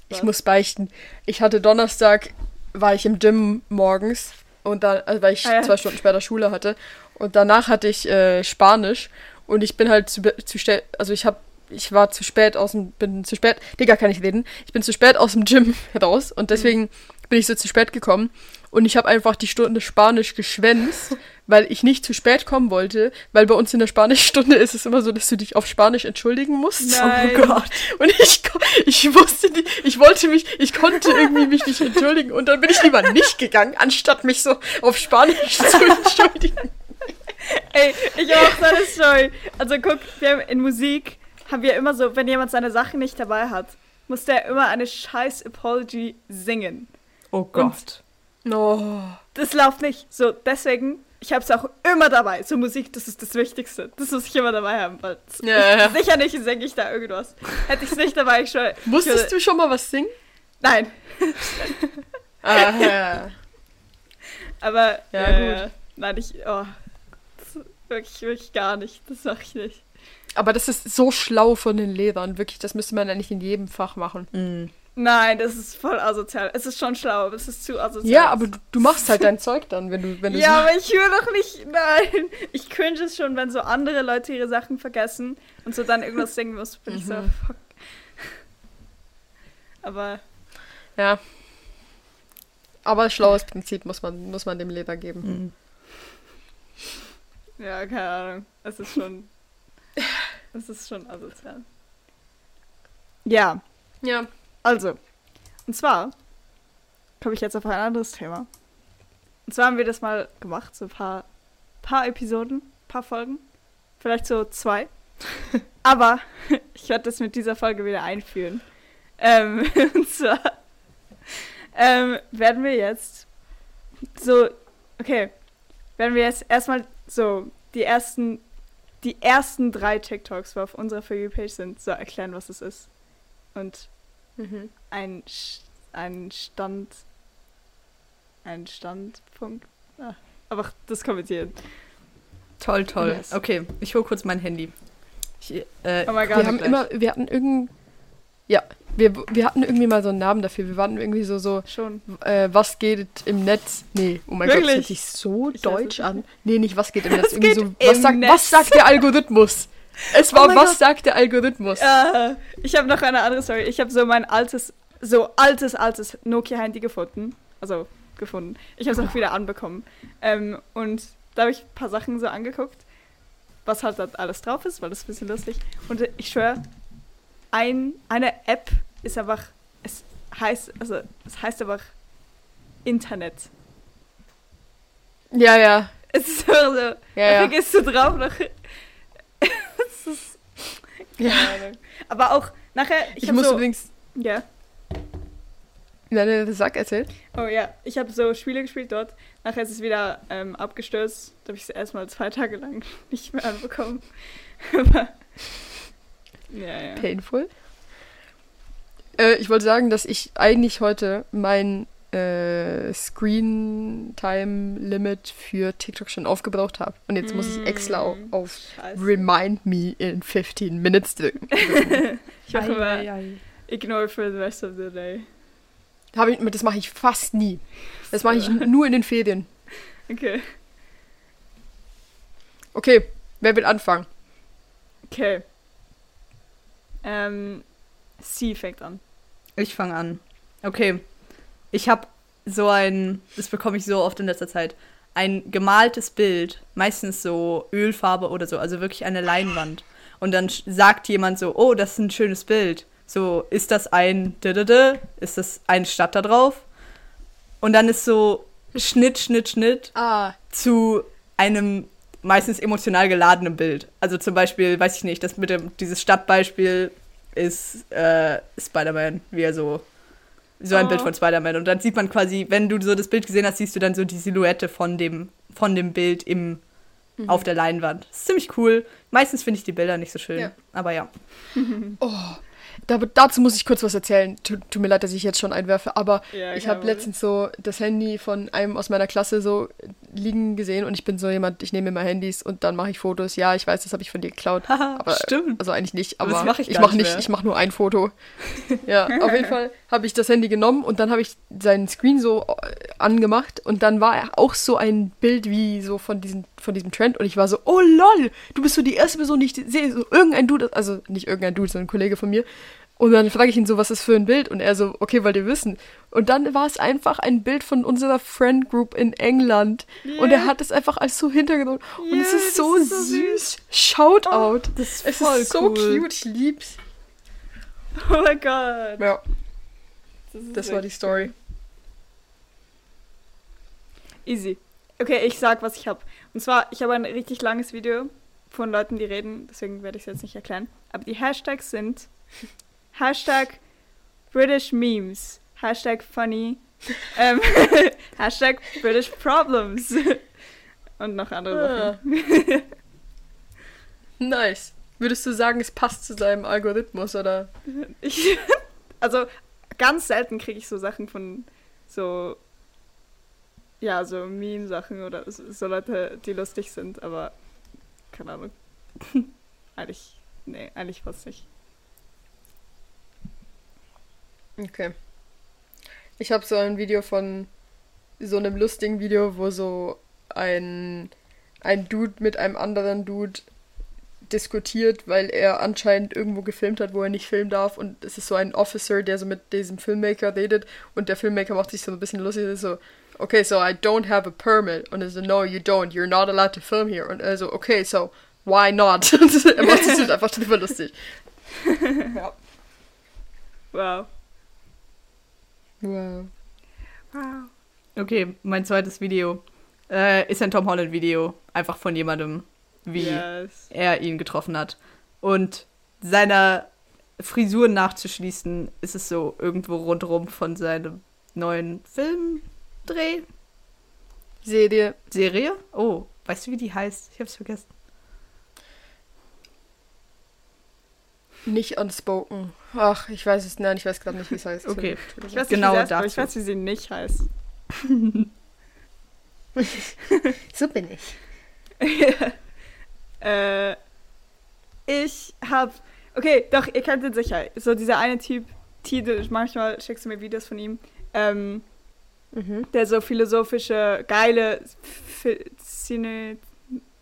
Ich Was? muss beichten. Ich hatte Donnerstag, war ich im Gym morgens und dann, also weil ich Ah, ja. zwei Stunden später Schule hatte und danach hatte ich äh, Spanisch und ich bin halt zu, zu spät, also ich habe ich war zu spät aus dem, bin zu spät, Digga, kann ich reden, ich bin zu spät aus dem Gym [laughs] raus und deswegen bin ich so zu spät gekommen und ich habe einfach die Stunde Spanisch geschwänzt, [laughs] weil ich nicht zu spät kommen wollte, weil bei uns in der Spanischstunde ist es immer so, dass du dich auf Spanisch entschuldigen musst. Nein. Oh Gott. Und ich, ich wusste nicht, ich wollte mich, ich konnte irgendwie mich nicht entschuldigen und dann bin ich lieber nicht gegangen, anstatt mich so auf Spanisch zu [laughs] entschuldigen. Ey, ich habe auch so eine Story. Also guck, wir haben in Musik haben wir immer so, wenn jemand seine Sachen nicht dabei hat, muss der immer eine scheiß Apology singen. Oh Gott. No. Das läuft nicht. So, deswegen, ich habe es auch immer dabei. So Musik, das ist das Wichtigste. Das muss ich immer dabei haben, weil Ja, ja, sicher nicht singe ich da irgendwas. Hätte ich es nicht dabei, ich schon. Musstest du schon mal was singen? Nein, [laughs] Ah, ja. aber Ja, äh, gut. Nein, ich oh, das, wirklich wirklich gar nicht. Das mache ich nicht. Aber das ist so schlau von den Lehrern, wirklich, das müsste man eigentlich in jedem Fach machen. Mm. Nein, das ist voll asozial. Es ist schon schlau, aber es ist zu asozial. Ja, aber du, du machst halt dein Zeug dann, wenn du, wenn du Ja, aber ich will doch nicht. Nein. Ich cringe es schon, wenn so andere Leute ihre Sachen vergessen und so dann irgendwas [laughs] singen muss. Bin ich so, Mhm. fuck. Aber Ja. Aber schlaues Prinzip muss man, muss man dem Lehrer geben. Mm. ja, keine Ahnung. Es ist schon. [laughs] es ist schon asozial. Ja, Ja. Also. Und zwar komme ich jetzt auf ein anderes Thema. Und zwar haben wir das mal gemacht, so ein paar, paar Episoden, paar Folgen. Vielleicht so zwei. [laughs] Aber [laughs] ich werde das mit dieser Folge wieder einführen. Ähm, [laughs] und zwar ähm, werden wir jetzt so, okay, werden wir jetzt erstmal so die ersten, die ersten drei TikToks, die auf unserer For You-Page sind, so erklären, was es ist. Und Mhm. ein, Sch- ein Stand, ein Standpunkt, ah, einfach das kommentieren. Toll, toll. Yes. Okay, ich hole kurz mein Handy. Ich, äh, Oh mein Gott. Wir haben immer, wir hatten irgend, ja, wir, wir hatten irgendwie mal so einen Namen dafür. Wir waren irgendwie so, so, Schon. äh, was geht im Netz? Nee, oh mein Gott, das Wirklich? hört sich so Ich deutsch an. Nee, nicht was geht im [laughs] Netz. Was so, was sagt, Netz? was sagt der Algorithmus? Es war, mein was Gott. sagt der Algorithmus? Äh, ich habe noch eine andere Story. Ich habe so mein altes, so altes, altes Nokia-Handy gefunden. Also gefunden. Ich habe es auch wieder anbekommen. Ähm, und da habe ich ein paar Sachen so angeguckt, was halt da alles drauf ist, weil das ist ein bisschen lustig. Und ich schwöre, ein, eine App ist einfach, es heißt, also es heißt einfach Internet. Ja, ja. Es ist so, so Ja, da ja. gehst du drauf noch. Keine Ja. Ahnung. Aber auch nachher, ich, Ich, muss so, übrigens. ja. Nein, nein, sag, erzähl. Oh ja, ich habe so Spiele gespielt dort. nachher ist es wieder ähm, abgestürzt. Da habe ich es erstmal zwei Tage lang [laughs] nicht mehr anbekommen. [laughs] Aber, ja, ja. Painful. Äh, ich wollte sagen, dass ich eigentlich heute mein äh, Screen-Time-Limit für TikTok schon aufgebraucht habe. Und jetzt muss ich extra auf, Mm. auf. Remind Me in 15 Minutes drücken. [laughs] Ich mache immer. Ignore for the rest of the day. Hab ich, das mache ich fast nie. Das mache ich nur in den Ferien. Okay. Okay, wer will anfangen? Okay. Ähm, sie fängt an. Ich fange an. Okay. Ich habe so ein, das bekomme ich so oft in letzter Zeit, ein gemaltes Bild, meistens so Ölfarbe oder so, also wirklich eine Leinwand. Und dann sagt jemand so, oh, das ist ein schönes Bild. So, ist das ein? Ist das eine Stadt da drauf? Und dann ist so Schnitt, Schnitt, Schnitt Ah, zu einem meistens emotional geladenen Bild. Also zum Beispiel, weiß ich nicht, das mit dem, dieses Stadtbeispiel ist äh, Spider-Man, wie er so, so ein Oh. Bild von Spider-Man. Und dann sieht man quasi, wenn du so das Bild gesehen hast, siehst du dann so die Silhouette von dem, von dem Bild im, auf der Leinwand. ist ziemlich cool. Meistens finde ich die Bilder nicht so schön, Ja. aber ja. [laughs] da, dazu muss ich kurz was erzählen. Tut, tut mir leid, dass ich jetzt schon einwerfe, aber Ja, ich habe letztens so das Handy von einem aus meiner Klasse so liegen gesehen und ich bin so jemand, ich nehme immer Handys und dann mache ich Fotos. Ja, ich weiß, das habe ich von dir geklaut. Aber, stimmt. Also eigentlich nicht, Aber aber, mach ich ich mache nicht nicht, ich mache nur ein Foto. Ja, auf jeden Fall habe ich das Handy genommen und dann habe ich seinen Screen so äh, angemacht und dann war auch so ein Bild wie so von diesem, von diesem Trend und ich war so, oh lol, du bist so die erste Person, die ich sehe, so irgendein Dude, also nicht irgendein Dude, sondern ein Kollege von mir. Und dann frage ich ihn so, was ist für ein Bild? Und er so, okay, wollt ihr wissen? Und dann war es einfach ein Bild von unserer Friend Group in England. Und er Yeah. hat es einfach als so Hintergrund. Und es Yeah, ist das so, ist so süß. Shoutout. Das ist es voll ist so cool. cute, ich lieb's. [laughs] Oh mein Gott. Ja, ist das war die Story. Easy. Okay, ich sag, was ich habe. Und zwar, ich habe ein richtig langes Video von Leuten, die reden, deswegen werde ich es jetzt nicht erklären. Aber die Hashtags sind Hashtag British Memes, Hashtag Funny, [laughs] ähm, [laughs] Hashtag British Problems [laughs] und noch andere Sachen. Nice. Würdest du sagen, es passt zu seinem Algorithmus oder? Ich, also ganz selten kriege ich so Sachen von so ja, so Meme-Sachen oder so, so Leute, die lustig sind, aber keine Ahnung. eigentlich, nee, eigentlich fast nicht. Okay. Ich habe so ein Video von so einem lustigen Video, wo so ein, ein Dude mit einem anderen Dude diskutiert, weil er anscheinend irgendwo gefilmt hat, wo er nicht filmen darf und es ist so ein Officer, der so mit diesem Filmmaker redet und der Filmmaker macht sich so ein bisschen lustig, ist so, okay, so I don't have a permit und er so, no, you don't, you're not allowed to film here und er so, okay, so why not? [laughs] er macht sich [laughs] halt einfach drüber lustig. ja. Wow. Wow. Wow. Okay, mein zweites Video äh, ist ein Tom Holland Video, einfach von jemandem, wie Yes. er ihn getroffen hat. Und seiner Frisur nachzuschließen, ist es so irgendwo rundherum von seinem neuen Filmdreh, Serie Serie. Oh, weißt du, wie die heißt? Ich hab's vergessen. Nicht unspoken. Ach, ich weiß es, nein, ich weiß gerade nicht, wie es heißt. Okay. Ich weiß Genau nicht, ich weiß, wie sie nicht heißt. [laughs] So bin ich. [laughs] äh, ich hab. Okay, doch, ihr kennt ihn sicher. So dieser eine Typ, T, du- manchmal schickst du mir Videos von ihm, ähm, Mhm. der so philosophische, geile Cine,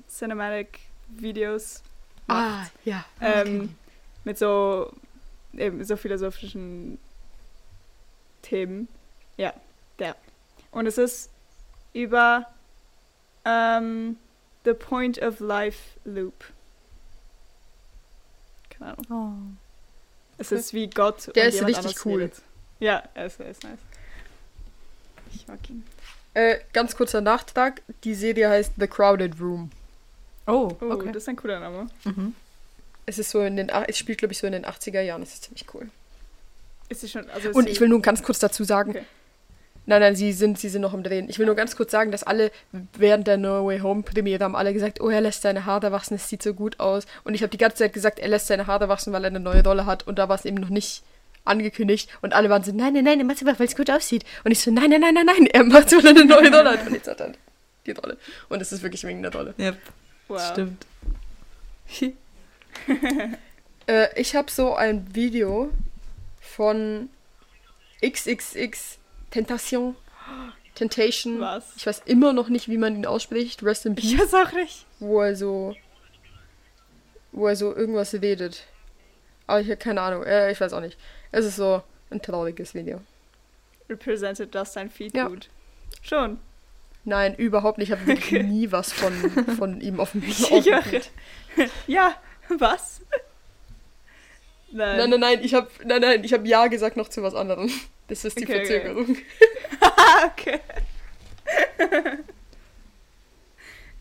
Cinematic Videos Ah, ja. ähm, mit so eben so philosophischen Themen. Ja, der. Und es ist über ähm, The Point of Life Loop. Keine Ahnung. Es ist wie Gott Der und ist jemand richtig cool. redet. Ja, er ist, er ist nice. Ich mag ihn. Äh, ganz kurzer Nachtrag. Die Serie heißt The Crowded Room. Oh, Oh, okay. das ist ein cooler Name. Mhm. Es ist so in den, es spielt glaube ich so in den 80er Jahren. Das ist ziemlich cool. Ist sie schon, also ist Und sie, ich will nur ganz kurz dazu sagen, Okay. Nein, nein, sie sind, sie sind noch im Drehen. Ich will nur ganz kurz sagen, dass alle während der No Way Home Premiere haben alle gesagt, oh, er lässt seine Haare wachsen, es sieht so gut aus. Und ich habe die ganze Zeit gesagt, er lässt seine Haare wachsen, weil er eine neue Rolle hat. Und da war es eben noch nicht angekündigt. Und alle waren so, nein, nein, nein, er macht es einfach, weil es gut aussieht. Und ich so, nein, nein, nein, nein, nein, er macht es, weil er eine neue Rolle hat. Und jetzt hat er die Rolle. Und es ist wirklich wegen der Rolle. Yep, Wow. stimmt. [laughs] [laughs] Äh, ich habe so ein Video von XXX Tentation. Temptation. Was? Ich weiß immer noch nicht, wie man ihn ausspricht. Rest in Peace. Ich weiß auch nicht. Wo er so. Wo er so irgendwas redet. Aber ich habe keine Ahnung. Äh, ich weiß auch nicht. Es ist so ein trauriges Video. Represented just dein Feed Ja. gut. Schon. Nein, überhaupt nicht. Ich habe wirklich nie was von, von ihm auf dem [laughs] Ich. Feed. [laughs] Ja, [laughs] was? Nein. Nein, nein, nein. Ich habe nein, nein, ich habe ja gesagt noch zu was anderem. Das ist die Okay, okay. Verzögerung. Ah, [laughs] okay.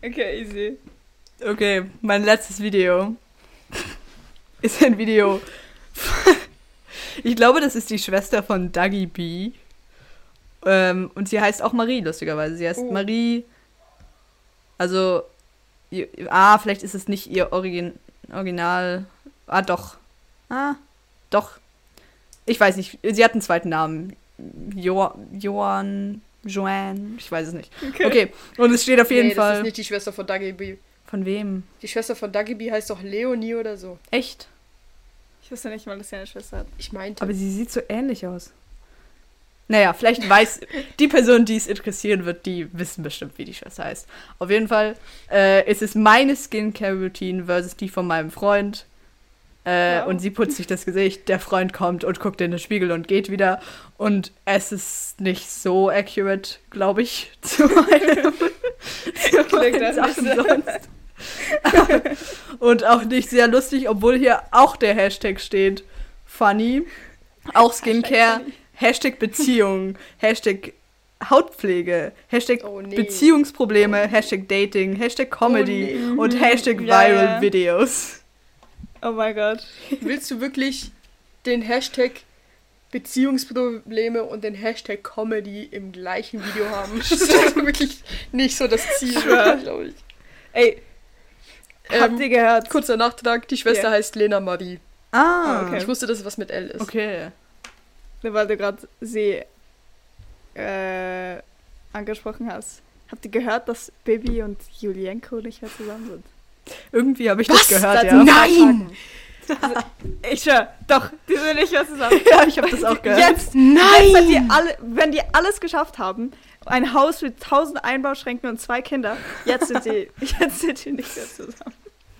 okay, easy. Okay, mein letztes Video ist ein Video. ich glaube, das ist die Schwester von Dougie B. Ähm, und sie heißt auch Marie, lustigerweise. Sie heißt Oh. Marie. Also, ah, vielleicht ist es nicht ihr Origin, Original. Ah, doch. Ah, doch. Ich weiß nicht. Sie hat einen zweiten Namen. Jo Johann, Joanne, ich weiß es nicht. Okay. Okay, und es steht auf jeden nee, das Fall. ist nicht die Schwester von Dougie B. Von wem? Die Schwester von Dougie B heißt doch Leonie oder so. Echt? Ich wusste nicht mal, dass sie eine Schwester hat. Ich meinte. Aber sie sieht so ähnlich aus. Naja, vielleicht weiß die Person, die es interessieren wird, die wissen bestimmt, wie die Schwester heißt. Auf jeden Fall äh, ist es meine Skincare-Routine versus die von meinem Freund. Äh, Wow. Und sie putzt sich das Gesicht, der Freund kommt und guckt in den Spiegel und geht wieder. Und es ist nicht so accurate, glaube ich, [laughs] zu meinem, [laughs] zu meinen Sachen so. sonst. [laughs] und auch nicht sehr lustig, obwohl hier auch der Hashtag steht. Funny. Auch Skincare. Hashtag Beziehung. Hashtag Hautpflege. Hashtag Oh, nee. Beziehungsprobleme. Hashtag Dating. Hashtag Comedy. Oh, nee. Und Hashtag Ja, Viral ja. Videos. Oh mein Gott. Willst du wirklich den Hashtag Beziehungsprobleme und den Hashtag Comedy im gleichen Video haben? [laughs] Das ist wirklich nicht so das Ziel, glaube ich. Ey, Ähm, habt ihr gehört? Kurzer Nachtrag, die Schwester Ja. heißt Lena Marie. Ah, Okay. Ich wusste, dass es was mit L ist. okay. Weil du gerade sie äh, angesprochen hast. Habt ihr gehört, dass Bibi und Julienko nicht mehr zusammen sind? Irgendwie habe ich Was? das gehört, Das- ja. Nein! Ich schwör, doch, die sind nicht mehr zusammen. [laughs] Ja, ich habe das auch gehört. Jetzt, Nein! jetzt wenn, die alle, wenn die alles geschafft haben, ein Haus mit tausend Einbauschränken und zwei Kinder, jetzt sind die, [laughs] jetzt sind die nicht mehr zusammen.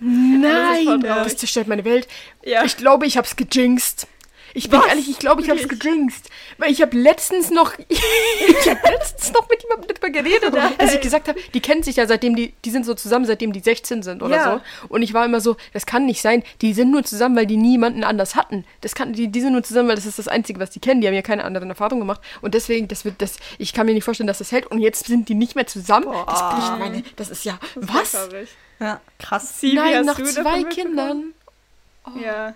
Das Nein! traurig. Das zerstört meine Welt. Ja. Ich glaube, ich hab's gejinxt. Ich bin Was? ehrlich, ich glaube, ich hab's Wirklich? gejinxt. Weil ich habe letztens noch, [laughs] ich habe letztens noch mit jemandem darüber geredet, Nein. als ich gesagt habe, die kennen sich ja seitdem die, die sind so zusammen, seitdem die 16 sind oder Ja. so. Und ich war immer so, das kann nicht sein. Die sind nur zusammen, weil die niemanden anders hatten. Das kann, die, die sind nur zusammen, weil das ist das Einzige, was die kennen. Die haben ja keine anderen Erfahrungen gemacht. Und deswegen, das wird, das, ich kann mir nicht vorstellen, dass das hält. Und jetzt sind die nicht mehr zusammen. Boah. Das bricht meine, das ist ja, Das ist was? traurig. Ja, krass. Sie, Nein, nach zwei? Kindern. Ja.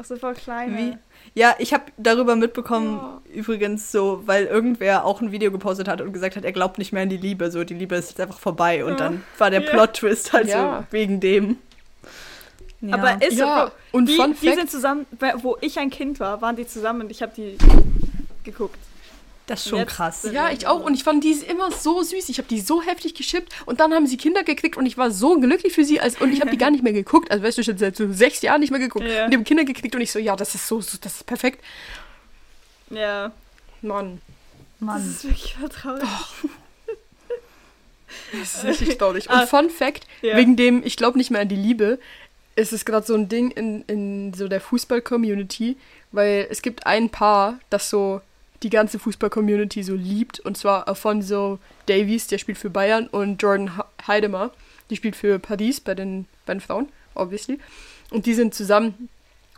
Ach so, voll klein. Wie? Ja, ich habe darüber mitbekommen, Ja. übrigens so, weil irgendwer auch ein Video gepostet hat und gesagt hat, er glaubt nicht mehr an die Liebe, so die Liebe ist jetzt einfach vorbei und Ja. dann war der Ja. Plot-Twist halt Ja. so wegen dem. Ja. Aber ist Ja, so, und die, die sind zusammen, wo ich ein Kind war, waren die zusammen und ich habe die geguckt. Das ist schon jetzt krass. Ja, ich auch. Und ich fand die immer so süß. Ich habe die so heftig geschippt. Und dann haben sie Kinder gekriegt und ich war so glücklich für sie. Als, und ich habe die gar nicht mehr geguckt. Also weißt du, schon seit so sechs Jahren nicht mehr geguckt. Ja. Und die haben Kinder gekriegt und ich so, ja, das ist so, so das ist perfekt. Ja, Mann, das Mann. ist wirklich traurig. [laughs] das ist richtig traurig. Ah, Und Fun Fact, ja. wegen dem, ich glaube nicht mehr an die Liebe, ist es gerade so ein Ding in, in so der Fußball-Community, weil es gibt ein Paar, das so die ganze Fußball-Community so liebt. Und zwar Alfonso Davies, der spielt für Bayern, und Jordan Heidemer, die spielt für Paris bei den, bei den Frauen, obviously. Und die sind zusammen.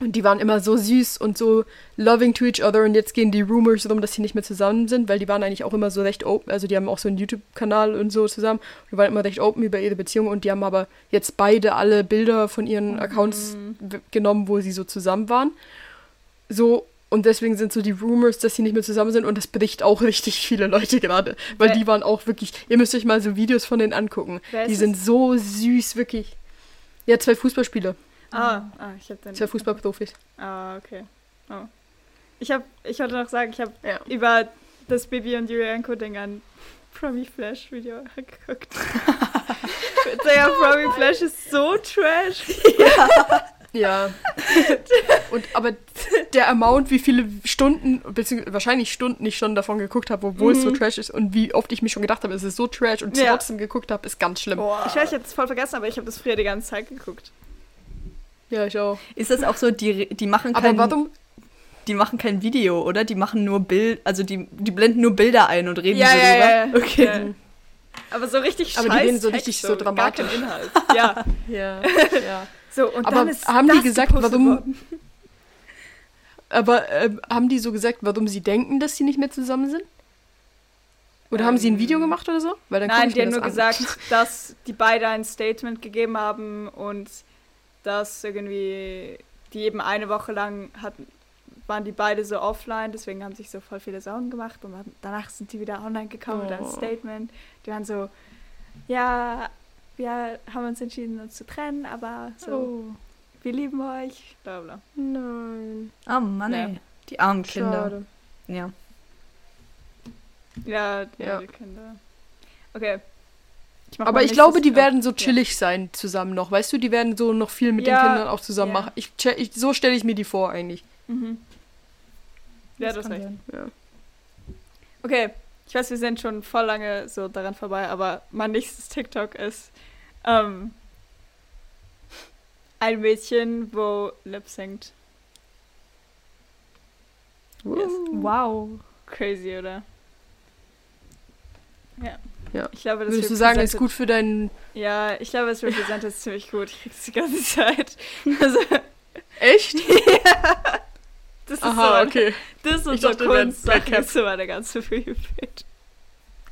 Und die waren immer so süß und so loving to each other. Und jetzt gehen die Rumors rum, dass sie nicht mehr zusammen sind, weil die waren eigentlich auch immer so recht open. Also die haben auch so einen YouTube-Kanal und so zusammen. Und die waren immer recht open über ihre Beziehung. Und die haben aber jetzt beide alle Bilder von ihren Accounts w- genommen, wo sie so zusammen waren. So, Und deswegen sind so die Rumors, dass sie nicht mehr zusammen sind und das bricht auch richtig viele Leute gerade. Weil Wer- die waren auch wirklich, ihr müsst euch mal so Videos von denen angucken. Die sind so süß, wirklich. Ja, zwei Fußballspieler, Ah, ah ich hab den. zwei Fußballprofis. Ah, okay. Oh. Ich hab, ich wollte noch sagen, ich habe Ja. über das Bibi und Julienko Ding an Promi Flash Video [laughs] geguckt. [laughs] Der Promi Flash ist so trash. Ja. [laughs] und aber der Amount, wie viele Stunden, beziehungsweise wahrscheinlich Stunden ich schon davon geguckt habe, obwohl es so Mhm. trash ist und wie oft ich mich schon gedacht habe, es ist so trash und Ja. trotzdem geguckt habe, ist ganz schlimm. Ich weiß, ich habe das voll vergessen, aber ich habe das früher die ganze Zeit geguckt. Ja, ich auch. Ist das auch so, die, die machen Aber kein, warum? die machen kein Video, oder? Die machen nur Bild, also die, die blenden nur Bilder ein und reden Ja, so ja, drüber. ja, ja. Okay. Ja. Aber so richtig Aber die reden so richtig so Gar dramatisch. Inhalt. Ja. [laughs] Ja, ja. [laughs] So, und Aber dann ist haben die gesagt, warum- worden. [laughs] Aber ähm, haben die so gesagt, warum sie denken, dass sie nicht mehr zusammen sind? Oder haben sie ein Video Ähm, gemacht oder so? Weil dann Nein, die haben nur an. gesagt, [laughs] dass die beide ein Statement gegeben haben und dass irgendwie die eben eine Woche lang hatten, waren die beide so offline, deswegen haben sich so voll viele Sorgen gemacht und danach sind die wieder online gekommen mit einem Oh. Statement. Die waren so, ja, wir haben uns entschieden, uns zu trennen, aber so, Oh, wir lieben euch, bla bla. nein. Oh Mann, Ja. ey. Die armen Kinder. Schade. Ja. Ja, die Ja. die Kinder. Okay. mach Aber ich glaube, die werden so Ja. chillig sein zusammen noch. Weißt du, die werden so noch viel mit Ja, den Kindern auch zusammen ja. machen. Ich, ich, so stelle ich mir die vor eigentlich. Mhm. Ja, das kann recht. Ja. Okay, ich weiß, wir sind schon voll lange so daran vorbei, aber mein nächstes TikTok ist ähm, ein Mädchen, wo Lip singt. Yes. Wow. Crazy, oder? Ja. Ja. Ich glaube, das Würdest du sagen, ist gut für deinen. Ja, ich glaube, es repräsentiert es ziemlich gut. Ich krieg's die ganze Zeit. [laughs] Also, Echt? [laughs] das ist Aha, so, okay. das ist Ich so dachte, wär- Kunst, wär das ist so meine ganze Free Page.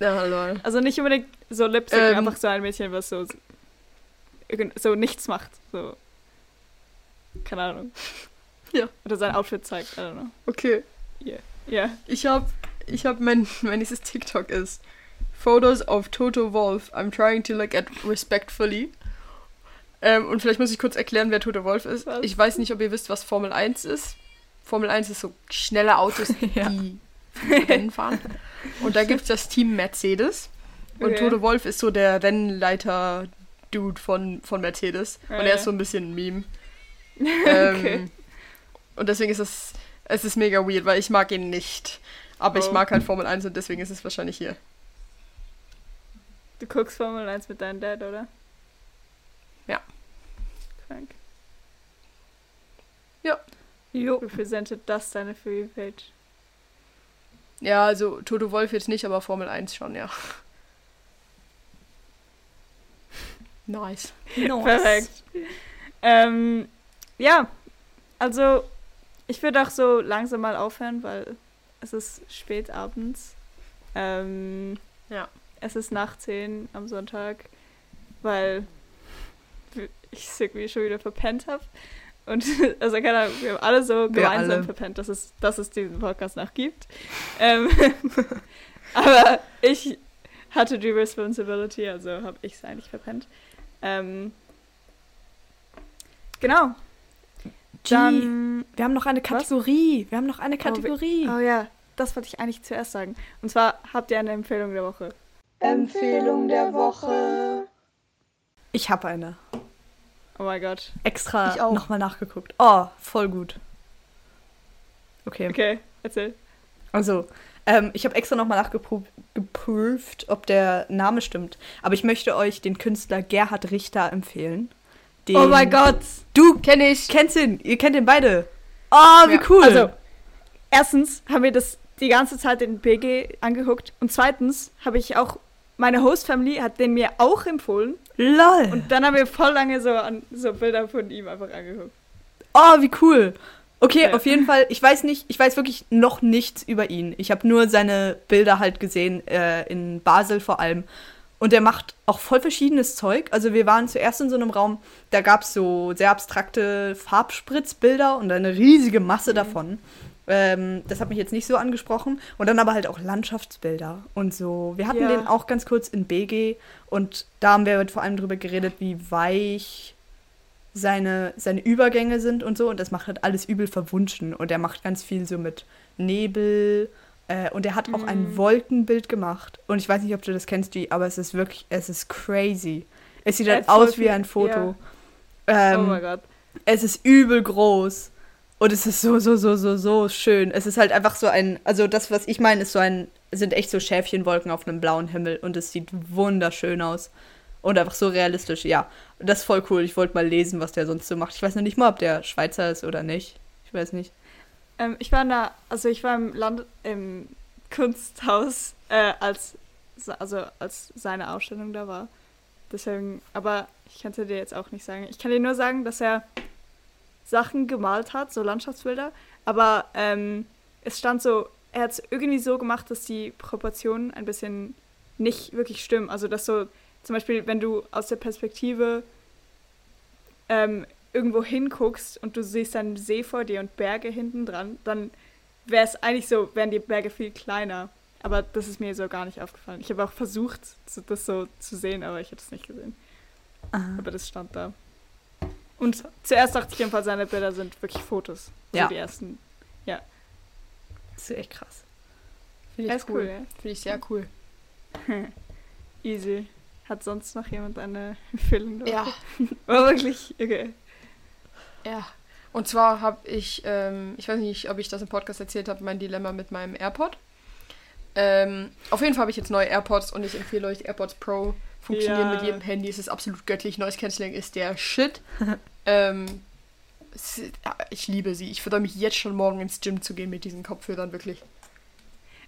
Ja, lol. Also nicht unbedingt so Lip Sync, Ähm. einfach so ein Mädchen, was so, so nichts macht. So. Keine Ahnung. [laughs] Ja. Oder sein Outfit zeigt, I don't know. Okay. Ja. Ich hab, ich hab mein, mein nächstes TikTok ist Photos of Toto Wolf. I'm trying to look at respectfully. Ähm, und vielleicht muss ich kurz erklären, wer Toto Wolf ist. Was? Ich weiß nicht, ob ihr wisst, was Formel 1 ist. Formel 1 ist so schnelle Autos, [laughs] Ja. die Rennen fahren. Und da gibt es das Team Mercedes. Und Okay. Toto Wolf ist so der Rennleiter-Dude von, von Mercedes. Und Ah, er ja. ist so ein bisschen ein Meme. [laughs] Ähm, Okay. Und deswegen ist es, es ist mega weird, weil ich mag ihn nicht. Aber ich Oh. mag halt Formel 1 und deswegen ist es wahrscheinlich hier. Du guckst Formel 1 mit deinem Dad, oder? Ja. Krank. Ja. Jo. Repräsentiert das deine Free Page? Ja, also Toto Wolf jetzt nicht, aber Formel 1 schon, ja. Nice. Perfekt. Ähm, ja, also ich würde auch so langsam mal aufhören, weil es ist spät abends. Ähm, Ja. Es ist nach 10 am Sonntag, weil ich es irgendwie schon wieder verpennt habe. Und [laughs] also keine Ahnung, wir haben alle so Wir gemeinsam alle. verpennt, dass es, dass es diesen Podcast noch gibt. Ähm, [laughs] aber ich hatte die Responsibility, also habe ich es eigentlich verpennt. Ähm, genau. Dann. wir haben noch eine Kategorie. Wir haben noch eine Kategorie. Oh ja, das wollte ich eigentlich zuerst sagen. Und zwar habt ihr eine Empfehlung der Woche. Empfehlung der Woche. Ich habe eine. Oh mein Gott. Extra Ich auch. nochmal nachgeguckt. Oh, voll gut. Okay. Okay, erzähl. Also, ähm, ich habe extra nochmal nachgeprüft, ob der Name stimmt. Aber ich möchte euch den Künstler Gerhard Richter empfehlen. Oh mein Gott. Du Kenn ich. kennst ihn. Ihr kennt ihn beide. Oh, wie Ja, cool. Also, erstens haben wir das die ganze Zeit den BG angeguckt. Und zweitens habe ich auch, meine Host-Family hat den mir auch empfohlen. lol. Und dann haben wir voll lange so, an, so Bilder von ihm einfach angeguckt. Oh, wie cool. Okay, Ja. auf jeden Fall. Ich weiß nicht, ich weiß wirklich noch nichts über ihn. Ich habe nur seine Bilder halt gesehen, äh, in Basel vor allem. Und er macht auch voll verschiedenes Zeug. Also wir waren zuerst in so einem Raum, da gab es so sehr abstrakte Farbspritzbilder und eine riesige Masse davon. Ähm, das hat mich jetzt nicht so angesprochen. Und dann aber halt auch Landschaftsbilder und so. Wir hatten Ja. den auch ganz kurz in BG und da haben wir vor allem drüber geredet, wie weich seine, seine Übergänge sind und so. Und das macht halt alles übel verwunschen. Und er macht ganz viel so mit Nebel. Äh, und er hat auch ein Mhm. Wolkenbild gemacht. Und ich weiß nicht, ob du das kennst, G, aber es ist wirklich, es ist crazy. Es sieht halt aus wie ein Foto. ja. Ähm, oh mein Gott. es ist übel groß. Und es ist so, so, so, so, so schön. Es ist halt einfach so ein, also das, was ich meine, ist so ein, sind echt so Schäfchenwolken auf einem blauen Himmel und es sieht wunderschön aus. Und einfach so realistisch, ja. Das ist voll cool. Ich wollte mal lesen, was der sonst so macht. Ich weiß noch nicht mal, ob der Schweizer ist oder nicht. Ich weiß nicht. Ähm, ich war in der, also ich war im Land, im Kunsthaus, äh, als, also als seine Ausstellung da war. Deswegen, aber ich kann es dir jetzt auch nicht sagen. Ich kann dir nur sagen, dass er Sachen gemalt hat, so Landschaftsbilder, aber ähm, es stand so, er hat es irgendwie so gemacht, dass die Proportionen ein bisschen nicht wirklich stimmen. Also dass so, zum Beispiel, wenn du aus der Perspektive ähm, irgendwo hinguckst und du siehst einen See vor dir und Berge hinten dran, dann wäre es eigentlich so, wären die Berge viel kleiner. Aber das ist mir so gar nicht aufgefallen. Ich habe auch versucht, so- das so zu sehen, aber ich habe es nicht gesehen. Aber das stand da. Und zuerst dachte ich jedenfalls, seine Bilder sind wirklich Fotos. So Ja. die ersten. Das ist echt krass. Finde ich ist cool. cool, ja. Finde ich sehr cool. [laughs] Easy. Hat sonst noch jemand eine [laughs] Empfehlung? Ja, Oh, wirklich? Okay. ja. Und zwar habe ich, ähm, ich weiß nicht, ob ich das im Podcast erzählt habe, mein Dilemma mit meinem AirPod. Ähm, auf jeden Fall habe ich jetzt neue AirPods und ich empfehle euch AirPods Pro. Funktionieren Ja. mit jedem Handy, es ist absolut göttlich. Noise Cancelling ist der Shit. [laughs] ähm, es, ich liebe sie. Ich freue mich jetzt schon morgen ins Gym zu gehen mit diesen Kopfhörern, wirklich.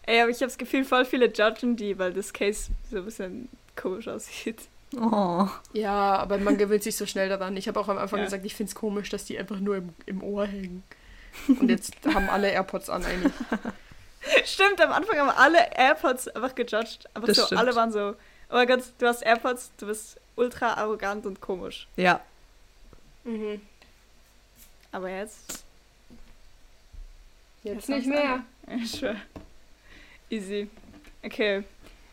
Ey, aber ich habe das Gefühl, voll viele judgen die, weil das Case so ein bisschen komisch aussieht. Oh. Ja, aber man gewöhnt sich so schnell daran. Ich habe auch am Anfang Ja. gesagt, ich finde es komisch, dass die einfach nur im, im Ohr hängen. Und jetzt haben alle AirPods an eigentlich. [laughs] Stimmt, am Anfang haben alle AirPods einfach gejudged. Aber Das so, stimmt. alle waren so, oh mein Gott, du hast AirPods, du bist ultra arrogant und komisch. Ja. Mhm. Aber jetzt. Jetzt ist nicht mehr. [laughs] Ich schwör. Easy. Okay.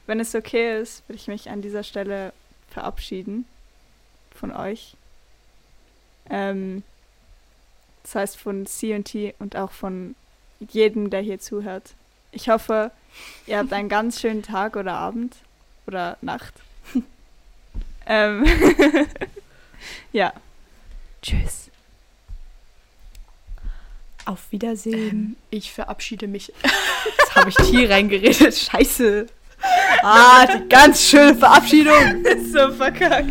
Wenn es okay ist, würde ich mich an dieser Stelle verabschieden von euch. Ähm, das heißt von C&T und auch von jedem, der hier zuhört. Ich hoffe, ihr habt einen ganz schönen Tag oder Abend oder Nacht. [laughs] ähm, [laughs] ja. Tschüss. Auf Wiedersehen. Ich verabschiede mich. [laughs] Jetzt habe ich Tier reingeredet. Scheiße. Ah, die ganz schöne Verabschiedung. [laughs] Ist so verkackt.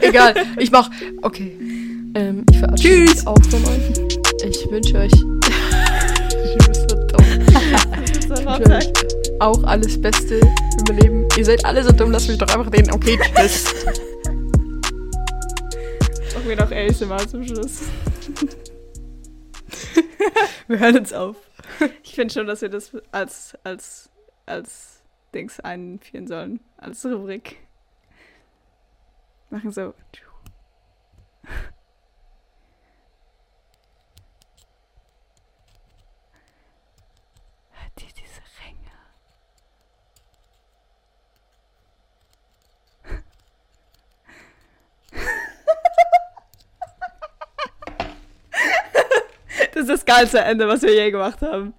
Egal, ich mach. Okay. Ähm, ich verabschiede Tschüss. mich auch von euch. Ich wünsche euch. Du bist so dumm. Ich euch auch alles Beste im Leben. Ihr seid alle so dumm, lasst mich doch einfach reden. Okay, tschüss. Machen wir noch ASMR zum Schluss. Wir hören uns auf. Ich finde schon, dass wir das als, als, als Dings einführen sollen. Als Rubrik. Machen so. Hört ihr diese Ringe? [laughs] Das ist das geilste Ende, was wir je gemacht haben.